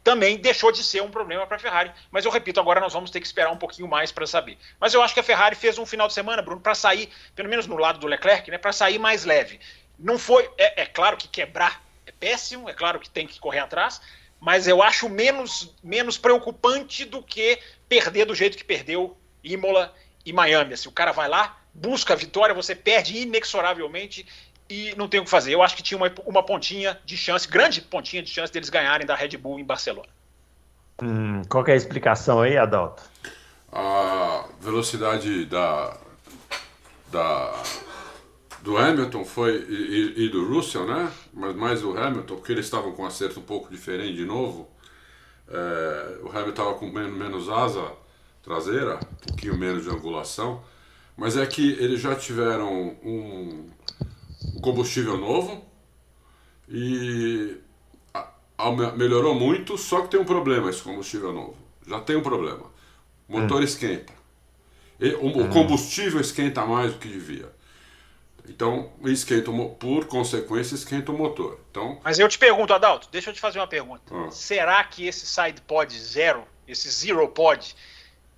Speaker 4: também deixou de ser um problema para a Ferrari. Mas eu repito, agora nós vamos ter que esperar um pouquinho mais para saber. Mas eu acho que a Ferrari fez um final de semana, Bruno, para sair, pelo menos no lado do Leclerc, né, para sair mais leve. Não foi, é, é claro que quebrar é péssimo, é claro que tem que correr atrás, mas eu acho menos, menos preocupante do que perder do jeito que perdeu Imola e Miami. Assim, o cara vai lá, busca a vitória, você perde inexoravelmente e não tem o que fazer. Eu acho que tinha uma, uma pontinha de chance, grande pontinha de chance deles ganharem da Red Bull em Barcelona.
Speaker 2: Hum, qual é a explicação aí, Adalto?
Speaker 3: A velocidade da, da do Hamilton foi e, e, do Russell, né? Mas mais o Hamilton, porque eles estavam com um acerto um pouco diferente de novo. É, o Hamilton estava com menos, asa traseira, um pouquinho menos de angulação, mas é que eles já tiveram um, um combustível novo e a, a, melhorou muito, só que tem um problema esse combustível novo. Já tem um problema. O motor hum. esquenta. E, o, o hum. combustível esquenta mais do que devia. Então, esquenta por consequência, esquenta o motor. Então,
Speaker 4: Mas eu te pergunto, Adalto, deixa eu te fazer uma pergunta. Ah. Será que esse side pod zero, esse zero pod,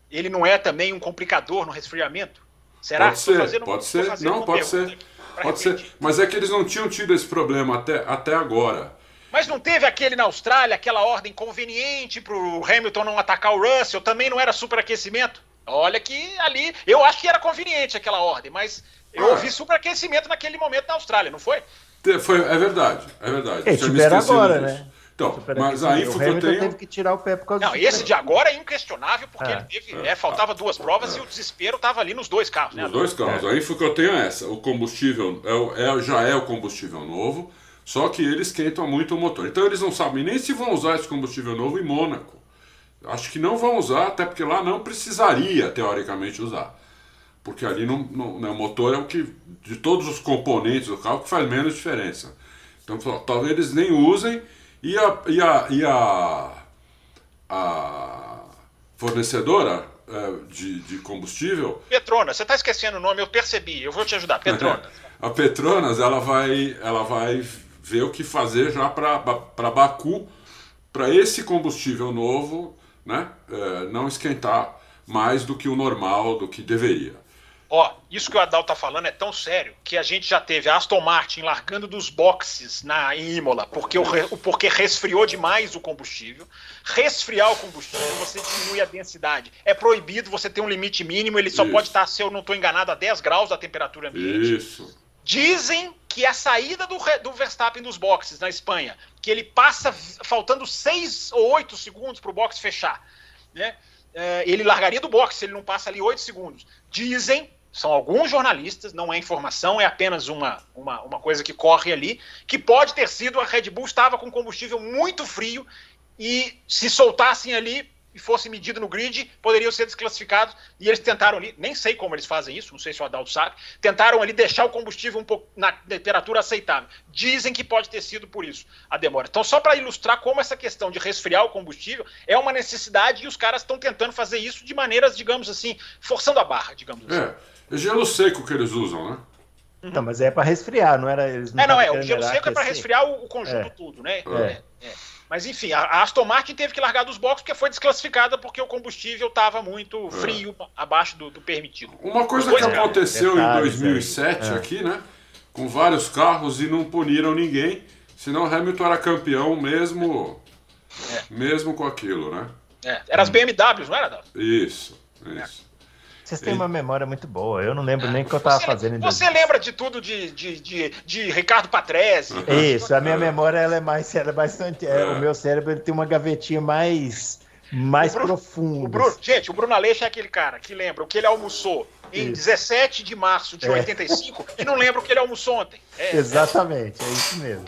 Speaker 4: ele não é também um complicador no resfriamento? Será?
Speaker 3: Pode ser, pode ser. Não, pode ser. Pode ser. Mas é que eles não tinham tido esse problema até, até agora.
Speaker 4: Mas não teve aquele na Austrália, aquela ordem conveniente para o Hamilton não atacar o Russell? Também não era superaquecimento? Olha que ali, eu acho que era conveniente aquela ordem, mas eu ah. ouvi superaquecimento naquele momento na Austrália, não foi?
Speaker 3: Foi, é verdade, é verdade.
Speaker 2: É, tiveram agora, disso. né?
Speaker 3: Então, mas a info
Speaker 2: que
Speaker 3: eu tenho...
Speaker 2: teve que tirar o pé por causa
Speaker 4: Não, esse de agora é inquestionável, porque é. ele teve, é, faltava duas provas é. e o desespero estava ali nos dois carros.
Speaker 3: Né, nos dois carros. A info que eu tenho é essa. O combustível é, é, já é o combustível novo, só que eles esquentam muito o motor. Então eles não sabem nem se vão usar esse combustível novo em Mônaco. Acho que não vão usar, até porque lá não precisaria, teoricamente, usar porque ali no, no, né, o motor é o que, de todos os componentes do carro, que faz menos diferença. Então, talvez eles nem usem e a, e a, e a, a fornecedora é, de, de combustível.
Speaker 4: Petronas, você está esquecendo o nome, eu percebi, eu vou te ajudar. Petronas.
Speaker 3: a Petronas ela vai, ela vai ver o que fazer já para Baku, para esse combustível novo né, é, não esquentar mais do que o normal, do que deveria.
Speaker 4: Ó, isso que o Adal tá falando é tão sério que a gente já teve a Aston Martin largando dos boxes na em Imola porque, o, porque resfriou demais o combustível. Resfriar o combustível, você diminui a densidade. É proibido você ter um limite mínimo, ele só
Speaker 3: Isso.
Speaker 4: pode estar, se eu não estou enganado, a 10 graus da temperatura ambiente.
Speaker 3: Isso.
Speaker 4: Dizem que a saída do, do Verstappen dos boxes na Espanha, que ele passa faltando 6 ou 8 segundos para o box fechar, né? É, ele largaria do box se ele não passa ali 8 segundos. Dizem, são alguns jornalistas, não é informação, é apenas uma, uma, uma coisa que corre ali, que pode ter sido a Red Bull estava com combustível muito frio e se soltassem ali e fosse medido no grid, poderiam ser desclassificados. E eles tentaram ali, nem sei como eles fazem isso, não sei se o Adalto sabe, tentaram ali deixar o combustível um pouco na temperatura aceitável. Dizem que pode ter sido por isso a demora. Então, só para ilustrar como essa questão de resfriar o combustível é uma necessidade e os caras estão tentando fazer isso de maneiras, digamos assim, forçando a barra, digamos assim.
Speaker 3: É. É gelo seco que eles usam, né?
Speaker 2: Então, mas é para resfriar, não era. Eles
Speaker 4: É, não, é. O gelo seco é para
Speaker 2: aquecer.
Speaker 4: resfriar o, o conjunto
Speaker 2: É.
Speaker 4: tudo, né?
Speaker 3: É.
Speaker 4: É, é. Mas enfim, a, a Aston Martin teve que largar dos boxes porque foi desclassificada porque o combustível estava muito frio abaixo do, do permitido.
Speaker 3: Uma coisa que
Speaker 4: é.
Speaker 3: aconteceu em
Speaker 2: Detalhes
Speaker 3: 2007
Speaker 2: aí. É.
Speaker 3: aqui, né? Com vários carros e não puniram ninguém, senão Hamilton era campeão mesmo, mesmo com aquilo, né?
Speaker 4: É. Era as BMWs, não era?
Speaker 3: Isso, isso.
Speaker 2: Vocês têm uma memória muito boa. Eu não lembro nem o que eu tava
Speaker 4: Você-
Speaker 2: fazendo
Speaker 4: Você lembra de tudo de, de, de, de Ricardo Patrese?
Speaker 2: Isso, a minha memória ela é mais, ela é bastante. é, o meu cérebro ele tem uma gavetinha mais, mais
Speaker 4: Bruno-
Speaker 2: profunda.
Speaker 4: O Bruno, gente, o Bruno Aleixo é aquele cara que lembra o que ele almoçou em
Speaker 2: Isso.
Speaker 4: 17 de março de
Speaker 2: É.
Speaker 4: 85 e não lembra o que ele almoçou ontem. É,
Speaker 2: Exatamente, é isso mesmo.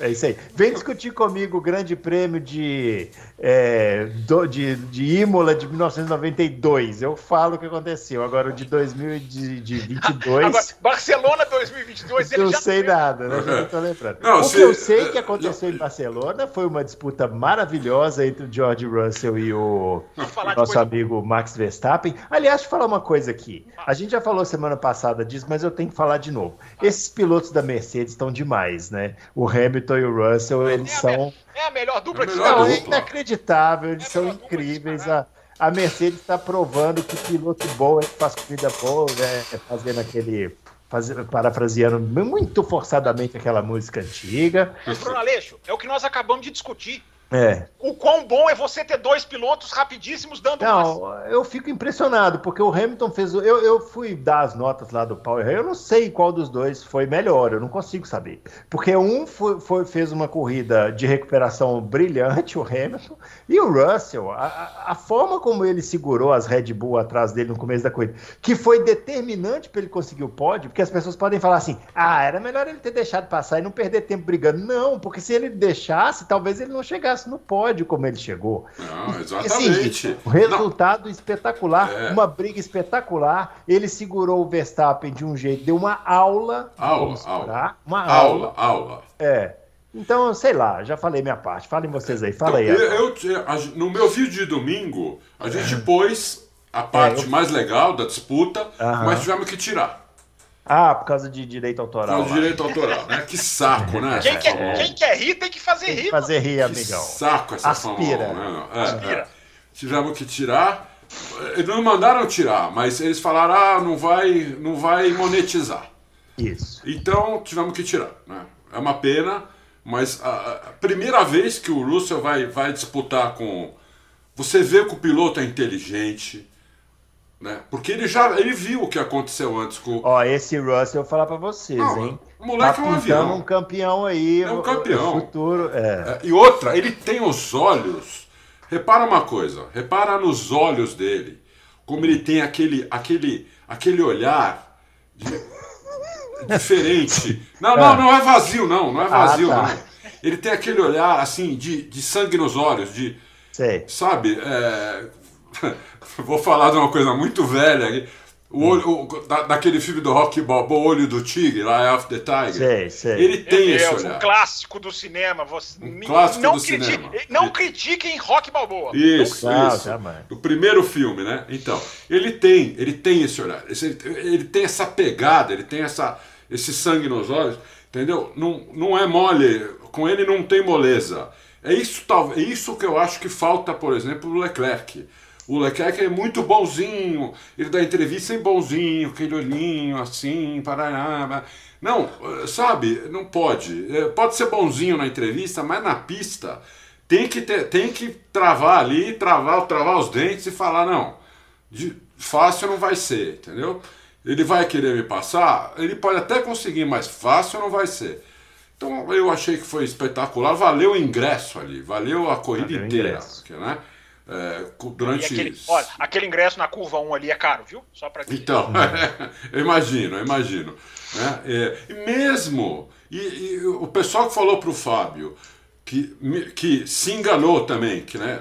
Speaker 2: É isso aí. Vem discutir comigo o grande prêmio de, é, do- de, de Imola de 1992. Eu falo o que aconteceu. Agora o de 2022.
Speaker 4: Agora, Barcelona 2022, ele
Speaker 2: não sei nada, né? Não tô lembrando.
Speaker 3: Não,
Speaker 2: o
Speaker 3: se-
Speaker 2: que eu sei que
Speaker 3: é,
Speaker 2: aconteceu em Barcelona foi uma disputa maravilhosa entre o George Russell e o nosso
Speaker 4: coisa-
Speaker 2: amigo Max Verstappen. Aliás, deixa eu falar uma coisa aqui. A gente já falou semana passada disso, mas eu tenho que falar de novo. Esses pilotos da Mercedes estão demais, né? O Hamilton e o Russell, eles
Speaker 4: É
Speaker 2: são.
Speaker 4: é a melhor dupla
Speaker 3: É a
Speaker 4: de
Speaker 3: melhor
Speaker 2: é inacreditável, eles
Speaker 4: É
Speaker 2: são incríveis. A, a Mercedes está provando que piloto bom é que faz corrida boa, né? Fazendo aquele. faz- parafraseando muito forçadamente aquela música antiga.
Speaker 4: Bruno Aleixo, é o que nós acabamos de discutir.
Speaker 2: É.
Speaker 4: O quão bom é você ter dois pilotos rapidíssimos dando
Speaker 2: Não, eu fico impressionado, porque o Hamilton fez. Eu, eu fui dar as notas lá do Power eu não sei qual dos dois foi melhor, eu não consigo saber. Porque um foi, foi- fez uma corrida de recuperação brilhante, o Hamilton, e o Russell, a- a forma como ele segurou as Red Bull atrás dele no começo da corrida, que foi determinante para ele conseguir o pódio, porque as pessoas podem falar assim: ah, era melhor ele ter deixado passar e não perder tempo brigando. Não, porque se ele deixasse, talvez ele não chegasse no pódio como ele chegou.
Speaker 3: Não,
Speaker 2: Assim,
Speaker 3: exatamente.
Speaker 2: o resultado espetacular,
Speaker 3: É.
Speaker 2: uma briga espetacular. Ele segurou o Verstappen de um jeito, deu uma aula.
Speaker 3: Aula, aula.
Speaker 2: Uma
Speaker 3: Não,
Speaker 2: aula.
Speaker 3: aula, aula.
Speaker 2: É. Então, sei lá, já falei minha parte. Falem vocês aí, fala aí.
Speaker 3: Então, eu,
Speaker 2: agora.
Speaker 3: eu- a- no meu vídeo de domingo, a gente pôs a parte
Speaker 2: É, eu-
Speaker 3: mais legal da disputa, mas tivemos que tirar.
Speaker 2: Ah, por causa de direito
Speaker 3: Por
Speaker 2: autoral.
Speaker 3: causa do
Speaker 2: lá.
Speaker 3: direito autoral, né? Que saco, né?
Speaker 4: Quem quer,
Speaker 3: Fórmula 1.
Speaker 4: quem quer rir tem que fazer
Speaker 2: Tem que
Speaker 4: rir.
Speaker 2: fazer rir,
Speaker 3: Que
Speaker 2: amigão.
Speaker 3: saco essa
Speaker 2: Aspira.
Speaker 3: Fórmula 1, né? É,
Speaker 4: Aspira.
Speaker 3: é. Tivemos que tirar. Eles não mandaram tirar, mas eles falaram, ah, não vai, não vai monetizar.
Speaker 2: Isso.
Speaker 3: Então tivemos que tirar. Né? É uma pena, mas a, a primeira vez que o Russell vai, vai disputar com. Você vê que o piloto é inteligente, né? Porque ele já ele viu o que aconteceu antes com o.
Speaker 2: Ó, esse Russell eu vou falar pra vocês,
Speaker 3: Não,
Speaker 2: hein?
Speaker 3: o moleque
Speaker 2: tá
Speaker 3: é um avião.
Speaker 2: um campeão aí.
Speaker 3: É um campeão.
Speaker 2: O futuro, é.
Speaker 3: É, E outra, ele tem os olhos. Repara uma coisa, repara nos olhos dele, como ele tem aquele, aquele, aquele olhar de- diferente. Não, não, não é vazio, não, não é vazio,
Speaker 2: Ah, tá.
Speaker 3: não. Ele tem aquele olhar assim de, de sangue nos olhos, de,
Speaker 2: Sei.
Speaker 3: sabe? é, Vou falar de uma coisa muito velha. aqui. O olho, o- da- daquele filme do Rock Balboa, O Olho do Tigre, lá é Off the Tiger.
Speaker 2: Sei, sei.
Speaker 3: Ele tem esse
Speaker 4: Deus, um
Speaker 3: olhar.
Speaker 4: clássico do cinema. Você, me-
Speaker 3: clássico
Speaker 4: não
Speaker 3: do
Speaker 4: criti-
Speaker 3: cinema.
Speaker 4: Não critiquem Rock Balboa.
Speaker 3: Isso,
Speaker 2: Não,
Speaker 3: isso.
Speaker 2: jamais.
Speaker 3: O primeiro filme, né? Então, ele tem, ele tem esse olhar, esse- ele tem essa pegada, ele tem essa, esse sangue nos olhos, entendeu? Não, não é mole, com ele não tem moleza. É isso, tal, é isso que eu acho que falta, por exemplo, no Leclerc. O Leclerc é muito bonzinho, ele dá entrevista em bonzinho, aquele olhinho assim, parará. Não, sabe, não pode. É, pode ser bonzinho na entrevista, mas na pista tem que, ter, tem que travar ali, travar, travar os dentes e falar, não, de, fácil não vai ser, entendeu? Ele vai querer me passar, ele pode até conseguir, mas fácil não vai ser. Então eu achei que foi espetacular, valeu o ingresso ali, valeu a corrida valeu inteira. Né? É, durante.
Speaker 4: Aquele, olha, aquele ingresso na curva 1 ali é caro, viu? Só para
Speaker 3: Então, eu imagino, eu imagino. Né? É, e mesmo. E, e, o pessoal que falou para o Fábio que, que se enganou também, que né,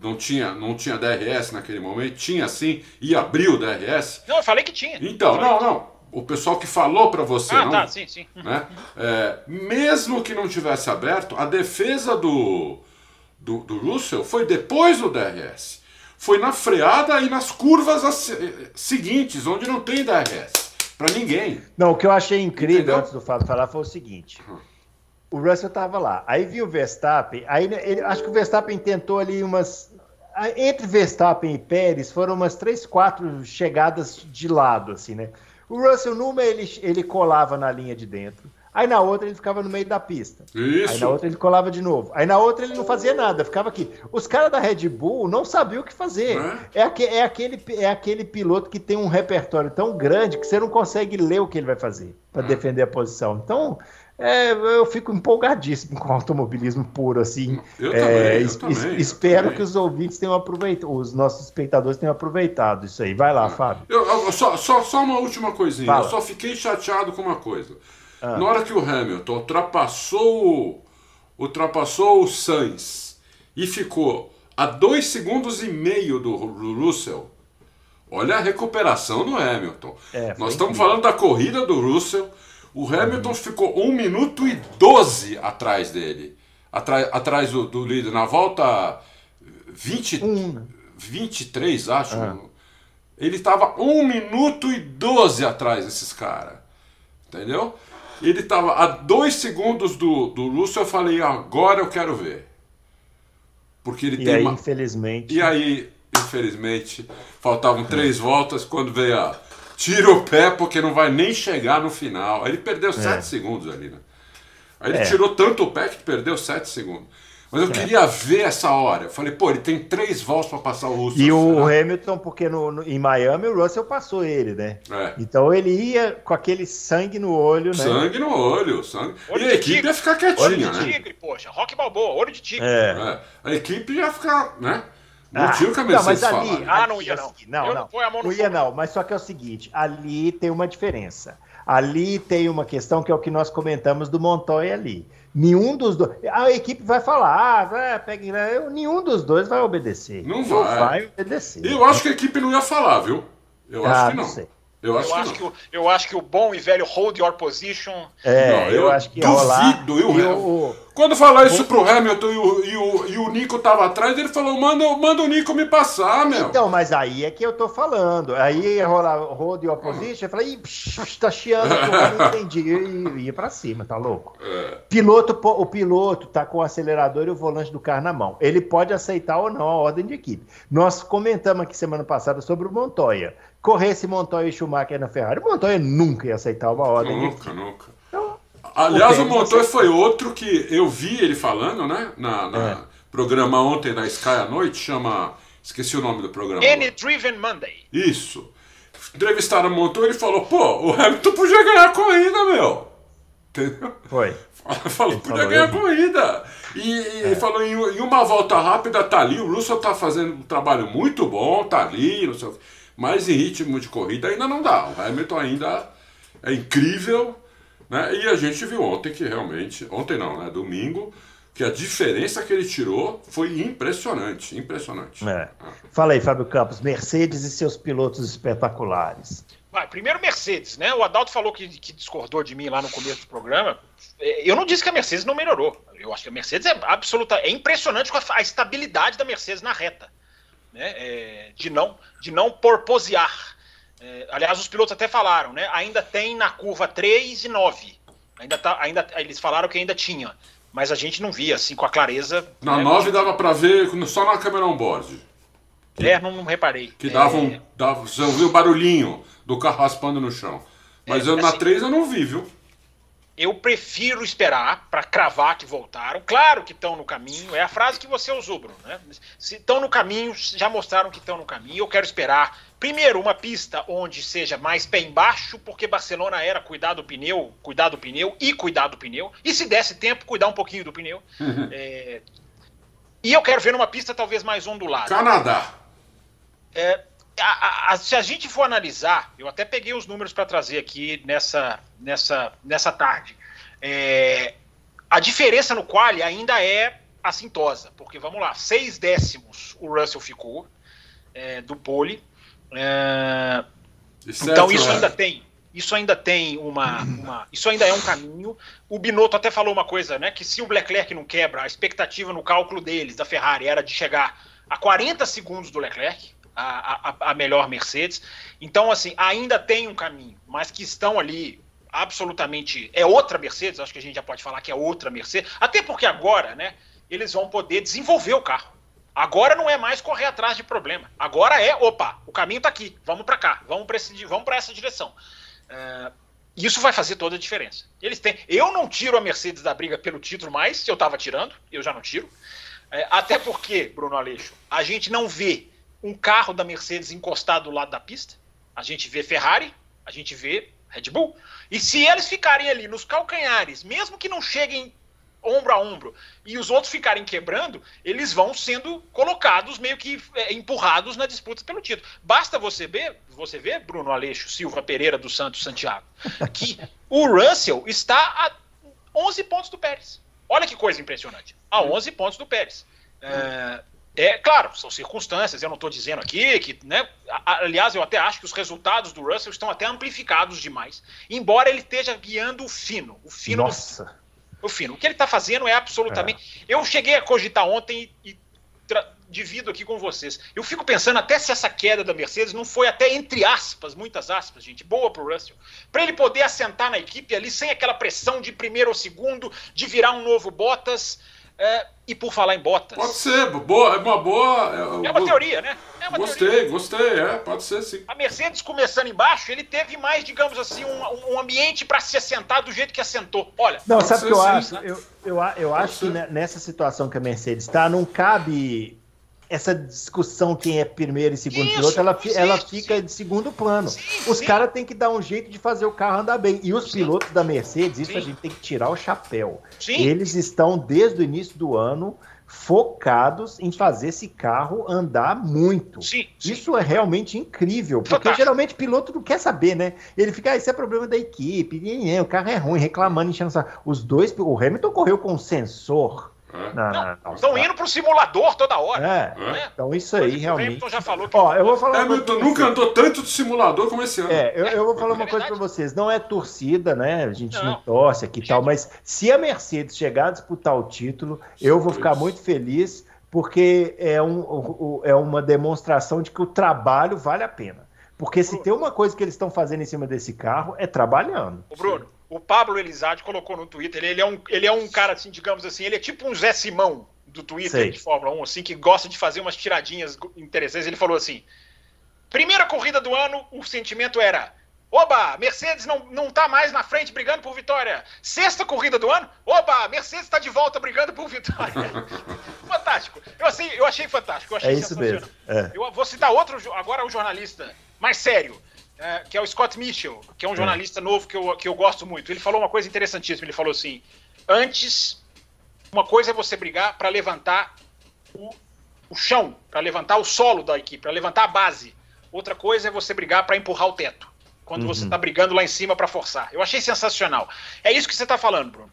Speaker 3: não, tinha, não tinha DRS naquele momento, tinha sim, e abriu o DRS.
Speaker 4: Não, eu falei que tinha.
Speaker 3: Então, não, não o pessoal que falou para você.
Speaker 4: Ah,
Speaker 3: não,
Speaker 4: tá, sim, sim.
Speaker 3: Né? É, mesmo que não tivesse aberto, a defesa do, do, do Russell foi depois do DRS. Foi na freada e nas curvas seguintes, onde não tem DRS. Para ninguém.
Speaker 2: Não, o que eu achei incrível Entendeu? antes do Fábio falar foi o seguinte. O Russell estava lá. Aí viu o Verstappen. Aí ele, acho que o Verstappen tentou ali umas. Entre Verstappen e Pérez foram umas três, quatro chegadas de lado, assim, né? O Russell, numa, ele, ele colava na linha de dentro. Aí na outra ele ficava no meio da pista.
Speaker 3: Isso.
Speaker 2: Aí na outra ele colava de novo. Aí na outra ele não fazia nada, ficava aqui. Os caras da Red Bull não sabiam o que fazer. É? É, aque, é, aquele, é aquele piloto que tem um repertório tão grande que você não consegue ler o que ele vai fazer para é. defender a posição. Então, é, eu fico empolgadíssimo com o automobilismo puro, assim.
Speaker 3: Eu é, também, eu também,
Speaker 2: espero
Speaker 3: eu
Speaker 2: que os ouvintes tenham aproveitado, os nossos espectadores tenham aproveitado isso aí. Vai lá, Fábio.
Speaker 3: Eu, só, só, só uma última coisinha. Fala. Eu só fiquei chateado com uma coisa. Ah. Na hora que o Hamilton ultrapassou, ultrapassou o Sainz e ficou a dois segundos e meio do Russell, olha a recuperação do Hamilton. É, Nós estamos falando da corrida do Russell o Hamilton ficou 1 minuto e 12 atrás dele. Atrás, atrás do, do líder. Na volta 20, um. 23, acho. Ah. Ele estava 1 minuto e 12 atrás desses caras. Entendeu? Ele estava a 2 segundos do, do Lúcio. Eu falei, agora eu quero ver. Porque ele
Speaker 2: e
Speaker 3: tem
Speaker 2: aí,
Speaker 3: uma...
Speaker 2: infelizmente.
Speaker 3: E aí, infelizmente, faltavam três voltas quando veio a tira o pé porque não vai nem chegar no final. Aí ele perdeu 7 é. segundos ali, né? Aí ele é. tirou tanto o pé que perdeu 7 segundos. Mas eu é. queria ver essa hora. Eu falei, pô, ele tem três voltas para passar o Russell.
Speaker 2: E o Hamilton, porque no, no, em Miami o Russell passou ele, né? É. Então ele ia com aquele sangue no olho, né?
Speaker 3: Sangue no olho, sangue. Olho e a equipe tigre. ia ficar quietinha, olho
Speaker 4: de
Speaker 3: né?
Speaker 4: tigre, poxa. Rock Balboa, olho de tigre.
Speaker 3: É. é. A equipe ia ficar, né? Não ah, tinha o que a Mercedes
Speaker 2: não, mas ali,
Speaker 4: Ah, não ia não.
Speaker 2: Não, não. Não, não ia não, mas só que é o seguinte, ali tem uma diferença. Ali tem uma questão que é o que nós comentamos do Montoya ali. Nenhum dos dois. A equipe vai falar, ah, pega, nenhum dos dois vai obedecer.
Speaker 3: Não vai. Não
Speaker 2: vai obedecer.
Speaker 3: Eu acho que a equipe não ia falar, viu? Eu ah, acho que não. não
Speaker 4: eu acho, eu, que acho que o, eu acho que o bom e velho hold your position.
Speaker 2: É, não, eu, eu, acho que
Speaker 3: duvido. Eu, eu, Quando falar isso pro Hamilton e o, e o, e o Nico tava atrás, ele falou: manda, manda o Nico me passar, meu.
Speaker 2: Então, mas aí é que eu tô falando. Aí ia rolar hold your position, eu falei: ih, psh, tá chiando, eu não entendi. E ia pra cima, tá louco? É. Piloto, o piloto tá com o acelerador e o volante do carro na mão. Ele pode aceitar ou não a ordem de equipe. Nós comentamos aqui semana passada sobre o Montoya corresse Montoya e Schumacher na Ferrari, o Montoya nunca ia aceitar uma ordem.
Speaker 3: Nunca, nunca. Então, Aliás, o, o Montoya foi outro que eu vi ele falando, né? Na, na é. programa ontem da Sky à noite, chama. Esqueci o nome do programa.
Speaker 4: Any Driven Monday.
Speaker 3: Isso. Entrevistaram o Montoya e ele falou: pô, o Hamilton podia ganhar a corrida, meu. Entendeu?
Speaker 2: Foi.
Speaker 3: falou, podia falou, ganhar a corrida. E, é. falou: em, em, uma volta rápida, tá ali. O Russell tá fazendo um trabalho muito bom, tá ali, não sei o que mas em ritmo de corrida ainda não dá. O Hamilton ainda é incrível, né? E a gente viu ontem que realmente, ontem não, né? Domingo, que a diferença que ele tirou foi impressionante, impressionante.
Speaker 2: É. Fala aí, Fábio Campos, Mercedes e seus pilotos espetaculares.
Speaker 4: Vai, primeiro Mercedes, né? O Adalto falou que, que, discordou de mim lá no começo do programa. É, eu não disse que a Mercedes não melhorou. Eu acho que a Mercedes é absoluta, é impressionante com a, a estabilidade da Mercedes na reta né, é, de não de não porposear. É, aliás, os pilotos até falaram, né? Ainda tem na curva 3 e 9. Ainda tá, ainda, eles falaram que ainda tinha. Mas a gente não via assim com a clareza.
Speaker 3: Na né, 9 dava para ver só na câmera on-board.
Speaker 4: É, não, não reparei.
Speaker 3: Que dava um. Dava, você ouviu o barulhinho do carro raspando no chão. Mas
Speaker 4: É,
Speaker 3: eu na
Speaker 4: assim-
Speaker 3: 3 eu não vi, viu?
Speaker 4: Eu prefiro esperar para cravar que voltaram. Claro que estão no caminho. É a frase que você usou, Bruno. Né? Se estão no caminho, já mostraram que estão no caminho. Eu quero esperar. Primeiro, uma pista onde seja mais pé embaixo, porque Barcelona era cuidar do pneu, cuidar do pneu e cuidar do pneu. E se desse tempo, cuidar um pouquinho do pneu. É, E eu quero ver numa pista talvez mais ondulada.
Speaker 3: Canadá.
Speaker 4: É, a- a- se a gente for analisar, eu até peguei os números para trazer aqui nessa, nessa, nessa tarde. É, a diferença no quali ainda é assintosa, porque vamos lá, seis décimos o Russell ficou é, do pole. É, então isso
Speaker 3: né?
Speaker 4: ainda tem, isso ainda tem uma, uma- isso ainda é um caminho. O Binotto até falou uma coisa, né, que se o Leclerc não quebra, a expectativa no cálculo deles da Ferrari era de chegar a 40 segundos do Leclerc, a, a- a melhor Mercedes. Então assim, ainda tem um caminho, mas que estão ali absolutamente é outra Mercedes, acho que a gente já pode falar que é outra Mercedes, até porque agora, né, eles vão poder desenvolver o carro. Agora não é mais correr atrás de problema. Agora é, opa, o caminho está aqui, vamos para cá, vamos para vamos para essa direção. É, isso vai fazer toda a diferença. Eles têm. Eu não tiro a Mercedes da briga pelo título mais, se eu estava tirando, eu já não tiro. É, até porque, Bruno Aleixo, a gente não vê um carro da Mercedes encostado do lado da pista. A gente vê Ferrari, a gente vê Red Bull. E se eles ficarem ali nos calcanhares, mesmo que não cheguem ombro a ombro, e os outros ficarem quebrando, eles vão sendo colocados, meio que é, empurrados na disputa pelo título. Basta você ver, você ver, Bruno Aleixo, Silva Pereira dos Santos Santiago, que o Russell está a 11 pontos do Pérez. Olha que coisa impressionante. A 11 pontos do Pérez. É, é, claro, são circunstâncias, eu não estou dizendo aqui que, né? Aliás, eu até acho que os resultados do Russell estão até amplificados demais. Embora ele esteja guiando o fino. O fino
Speaker 2: Nossa.
Speaker 4: o fino. O que ele está fazendo é absolutamente. Eu cheguei a cogitar ontem e, tra- divido aqui com vocês. Eu fico pensando até se essa queda da Mercedes não foi até entre aspas, muitas aspas, gente, boa pro Russell, para ele poder assentar na equipe ali sem aquela pressão de primeiro ou segundo, de virar um novo Bottas. É, e por falar em Bottas,
Speaker 3: Pode ser, boa, é uma boa.
Speaker 4: é uma teoria, né? É uma
Speaker 3: Gostei,
Speaker 4: teoria.
Speaker 3: gostei, é, pode ser sim.
Speaker 4: A Mercedes começando embaixo, ele teve mais, digamos assim, um, um ambiente para se assentar do jeito que assentou. Olha,
Speaker 2: Não, sabe o que eu
Speaker 3: ser,
Speaker 2: acho?
Speaker 3: sim.
Speaker 2: Eu, eu, eu acho que nessa situação que a Mercedes está, não cabe essa discussão quem é primeiro e segundo
Speaker 4: Isso,
Speaker 2: piloto, ela,
Speaker 4: existe,
Speaker 2: ela fica de segundo plano.
Speaker 4: Sim,
Speaker 2: Os caras têm que dar um jeito de fazer o carro andar bem. E os
Speaker 4: Sim.
Speaker 2: pilotos da Mercedes, isso
Speaker 4: Sim.
Speaker 2: a gente tem que tirar o chapéu. Eles estão, desde o início do ano, focados em fazer esse carro andar muito.
Speaker 4: sim, sim.
Speaker 2: Isso é realmente incrível, porque
Speaker 4: Fantástico.
Speaker 2: geralmente piloto não quer saber, né? Ele fica, ah, isso é problema da equipe, o carro é ruim, reclamando, enchendo. Os dois, o Hamilton correu com um sensor
Speaker 4: Estão indo pro simulador toda hora.
Speaker 2: É,
Speaker 4: né?
Speaker 2: então isso
Speaker 4: Coisa
Speaker 2: aí
Speaker 4: O
Speaker 2: realmente.
Speaker 4: Hamilton já falou que
Speaker 2: Ó, eu vou falar uma coisa
Speaker 3: Hamilton nunca andou tanto de simulador como esse ano.
Speaker 2: É, eu, eu vou falar uma
Speaker 4: É
Speaker 2: coisa pra
Speaker 4: verdade.
Speaker 2: vocês. Não é torcida, né? A gente não,
Speaker 4: Não.
Speaker 2: torce aqui e tal, mas se a Mercedes chegar a disputar o título, eu vou ficar muito feliz, porque é, um, o- o- é uma demonstração de que o trabalho vale a pena. Porque se tem uma coisa que eles estão fazendo em cima desse carro, é trabalhando.
Speaker 4: O Bruno, o Pablo Elizade colocou no Twitter, ele, ele é um, ele é um cara, assim, digamos assim, ele é tipo um Zé Simão do Twitter
Speaker 2: Sei.
Speaker 4: de Fórmula 1, assim, que gosta de fazer umas tiradinhas interessantes. Ele falou assim: primeira corrida do ano, o sentimento era. Oba, Mercedes não, não tá mais na frente brigando por vitória. Sexta corrida do ano, oba, Mercedes está de volta brigando por vitória. fantástico. Eu, assim, eu achei fantástico. Eu achei
Speaker 2: É isso mesmo. É.
Speaker 4: Eu vou citar outro, agora um jornalista mais sério, é, que é o Scott Mitchell, que é um jornalista novo que eu, que eu gosto muito. Ele falou uma coisa interessantíssima. Ele falou assim: antes, uma coisa é você brigar para levantar o, o chão, para levantar o solo da equipe, para levantar a base. Outra coisa é você brigar para empurrar o teto. Quando você está brigando lá em cima para forçar. Eu achei sensacional. É isso que você está falando, Bruno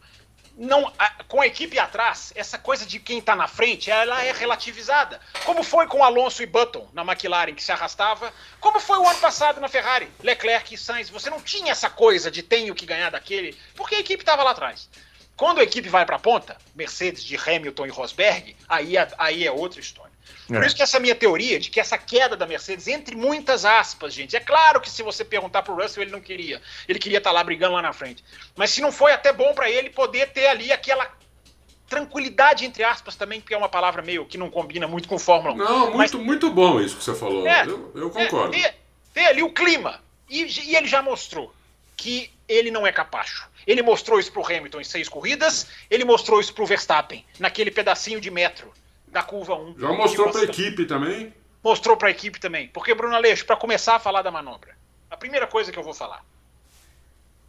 Speaker 4: não, com a equipe atrás, essa coisa de quem está na frente, ela é relativizada. Como foi com Alonso e Button na McLaren, que se arrastava. Como foi o ano passado na Ferrari, Leclerc e Sainz. Você não tinha essa coisa de tenho que ganhar daquele, porque a equipe estava lá atrás. Quando a equipe vai para a ponta, Mercedes de Hamilton e Rosberg, aí, é- aí é outra história. Por
Speaker 2: É.
Speaker 4: isso que essa minha teoria de que essa queda da Mercedes, entre muitas aspas, gente, é claro que se você perguntar pro Russell, ele não queria. Ele queria estar lá brigando lá na frente. Mas se não foi até bom para ele poder ter ali aquela tranquilidade, entre aspas, também, porque é uma palavra meio que não combina muito com Fórmula 1.
Speaker 3: Não, muito,
Speaker 4: Mas-
Speaker 3: muito bom isso que você falou.
Speaker 4: É,
Speaker 3: eu, eu concordo.
Speaker 4: É, vê, vê ali o clima. E, e ele já mostrou que ele não é capacho. Ele mostrou isso pro Hamilton em seis corridas, ele mostrou isso pro Verstappen, naquele pedacinho de metro da curva 1.
Speaker 3: Já mostrou pra
Speaker 4: você-
Speaker 3: equipe também.
Speaker 4: Mostrou pra equipe também. Porque, Bruno Aleixo, para começar a falar da manobra, a primeira coisa que eu vou falar.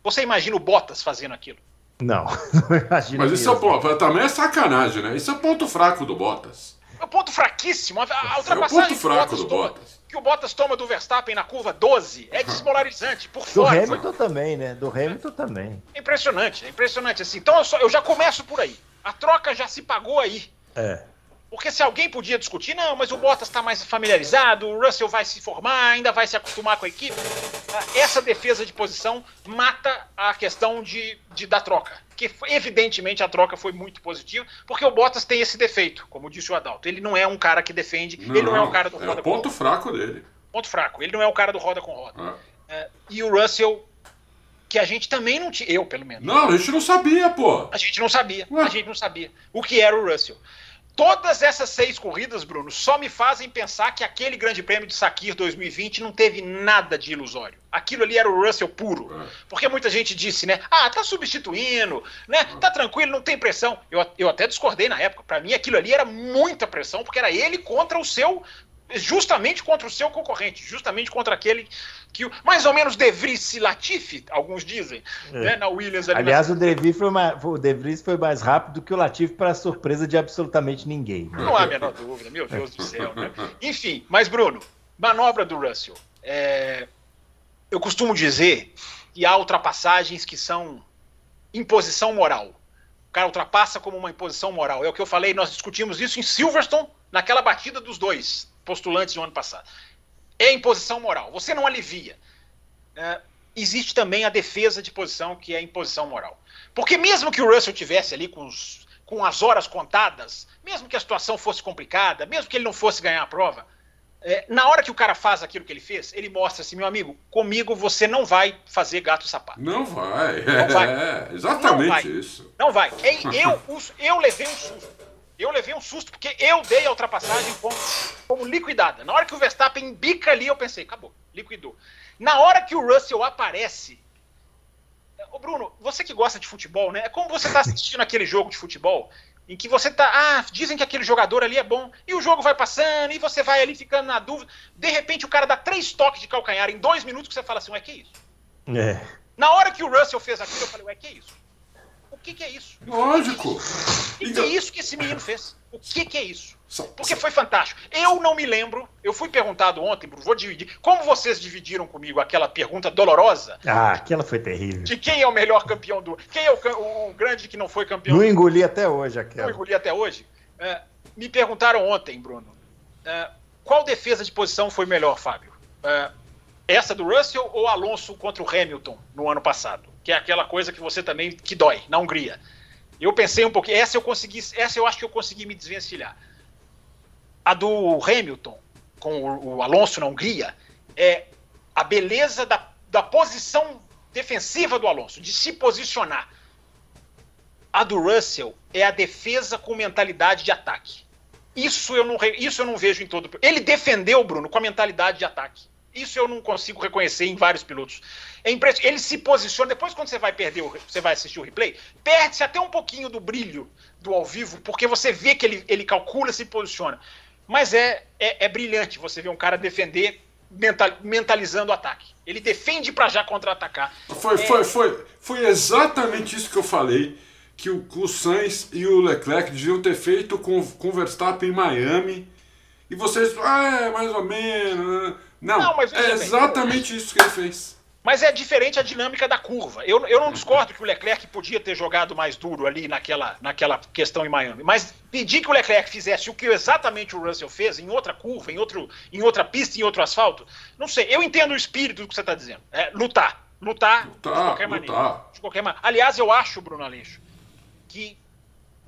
Speaker 4: Você imagina o Bottas fazendo aquilo?
Speaker 2: Não, não imagino.
Speaker 3: Mas isso é,
Speaker 2: mesmo.
Speaker 3: pô, também é sacanagem, né? Isso é ponto fraco do Bottas.
Speaker 4: É um ponto fraquíssimo. A, a
Speaker 3: É o
Speaker 4: ultrapassagem
Speaker 3: ponto fraco
Speaker 4: que o
Speaker 3: do
Speaker 4: toma-
Speaker 3: Bottas.
Speaker 4: que o Bottas toma do Verstappen na curva 12 é desmoralizante. Por
Speaker 2: Do
Speaker 4: fora.
Speaker 2: Hamilton também, né? Do Hamilton também.
Speaker 4: É impressionante, é impressionante assim. Então eu, só- eu já começo por aí. A troca já se pagou aí.
Speaker 2: É.
Speaker 4: Porque se alguém podia discutir, não, mas o Bottas está mais familiarizado, o Russell vai se formar, ainda vai se acostumar com a equipe. Ah, Essa defesa de posição mata a questão de, de da troca. Que evidentemente a troca foi muito positiva, porque o Bottas tem esse defeito, como disse o Adalto. Ele não é um cara que defende, ele não é um cara do
Speaker 3: é
Speaker 4: roda
Speaker 3: o
Speaker 4: com
Speaker 3: ponto
Speaker 4: roda.
Speaker 3: fraco dele.
Speaker 4: Ponto fraco. Ele não é um cara do roda com roda.
Speaker 3: É.
Speaker 4: É, e o Russell, que a gente também não tinha, eu pelo menos.
Speaker 3: Não, a gente não sabia, pô.
Speaker 4: A gente não sabia.
Speaker 3: Ué.
Speaker 4: A gente não sabia o que era o Russell. Todas essas seis corridas, Bruno, só me fazem pensar que aquele Grande Prêmio de Sakir 2020 não teve nada de ilusório. Aquilo ali era o Russell puro.
Speaker 3: É.
Speaker 4: Porque muita gente disse, né? Ah, tá substituindo, né? Tá tranquilo, não tem pressão. Eu, eu até discordei na época. Pra mim, aquilo ali era muita pressão, porque era ele contra o seu. Justamente contra o seu concorrente, justamente contra aquele que o- mais ou menos De Vries e Latifi, alguns dizem,
Speaker 2: É.
Speaker 4: né, na Williams ali na
Speaker 2: Aliás, o De Vries foi mais, o De Vries foi mais rápido que o Latifi para surpresa de absolutamente ninguém. né?
Speaker 4: Não há a menor dúvida, meu Deus do céu. Né? Enfim, mas Bruno, manobra do Russell. É, eu costumo dizer que há ultrapassagens que são imposição moral. O cara ultrapassa como uma imposição moral. É o que eu falei, nós discutimos isso em Silverstone, naquela batida dos dois postulantes no ano passado. É imposição moral. Você não alivia. É, existe também a defesa de posição, que é imposição moral. Porque mesmo que o Russell tivesse ali com, os- com as horas contadas, mesmo que a situação fosse complicada, mesmo que ele não fosse ganhar a prova, é, na hora que o cara faz aquilo que ele fez, ele mostra assim, meu amigo, comigo você não vai fazer gato e sapato.
Speaker 3: Não vai.
Speaker 4: Não vai.
Speaker 3: É,
Speaker 4: Não
Speaker 3: exatamente
Speaker 4: vai.
Speaker 3: isso.
Speaker 4: Não vai. Eu, eu levei um susto. Eu levei um susto porque eu dei a ultrapassagem como, como liquidada. Na hora que o Verstappen bica ali, eu pensei, acabou, liquidou. Na hora que o Russell aparece. Ô Bruno, você que gosta de futebol, né? É como você tá assistindo aquele jogo de futebol em que você tá. Ah, dizem que aquele jogador ali é bom. E o jogo vai passando, e você vai ali ficando na dúvida. De repente o cara dá três toques de calcanhar em dois minutos que você fala assim, ué, que isso?
Speaker 2: É.
Speaker 4: Na hora que o Russell fez aquilo, eu falei, ué, que isso? O que, que é isso?
Speaker 3: Lógico.
Speaker 4: O que, que
Speaker 3: Então-
Speaker 4: é isso que esse menino fez? O que, que é isso? Porque foi fantástico. Eu não me lembro, eu fui perguntado ontem, Bruno, vou dividir. Como vocês dividiram comigo aquela pergunta dolorosa
Speaker 2: Ah, aquela foi terrível.
Speaker 4: de quem é o melhor campeão do. Quem é o, o grande que não foi campeão
Speaker 2: Não engoli até hoje
Speaker 4: eu
Speaker 2: aquela.
Speaker 4: engoli até hoje. É, me perguntaram ontem, Bruno, é, qual defesa de posição foi melhor, Fábio? É, essa do Russell ou Alonso contra o Hamilton no ano passado? Que é aquela coisa que você também que dói na Hungria. Eu pensei um pouquinho, essa eu consegui, essa eu acho que eu consegui me desvencilhar. A do Hamilton com o, Alonso na Hungria é a beleza da, da posição defensiva do Alonso, de se posicionar. A do Russell é a defesa com mentalidade de ataque. Isso eu não, isso eu não vejo em todo. Ele defendeu, Bruno, com a mentalidade de ataque. Isso eu não consigo reconhecer em vários pilotos. É impressionante. Ele se posiciona. Depois, quando você vai perder, o, você vai assistir o replay, perde-se até um pouquinho do brilho do ao vivo, porque você vê que ele, ele calcula, se posiciona. Mas é, é, é brilhante você ver um cara defender mental- mentalizando o ataque. Ele defende para já contra-atacar.
Speaker 3: Foi,
Speaker 4: É,
Speaker 3: foi, foi, foi exatamente isso que eu falei. Que o, o Sainz e o Leclerc deviam ter feito com, com o Verstappen em Miami. E vocês, ah, é mais ou menos. Não,
Speaker 4: Não, mas
Speaker 3: é exatamente isso que ele fez.
Speaker 4: Mas é diferente a dinâmica da curva. Eu, eu não discordo que o Leclerc podia ter jogado mais duro ali naquela, naquela questão em Miami. Mas pedir que o Leclerc fizesse o que exatamente o Russell fez em outra curva, em, outro, em outra pista, em outro asfalto, não sei. Eu entendo o espírito do que você está dizendo. É lutar. Lutar,
Speaker 3: Lutar,
Speaker 4: de qualquer maneira.
Speaker 3: lutar.
Speaker 4: De qualquer maneira. Aliás, eu acho, Bruno Aleixo, que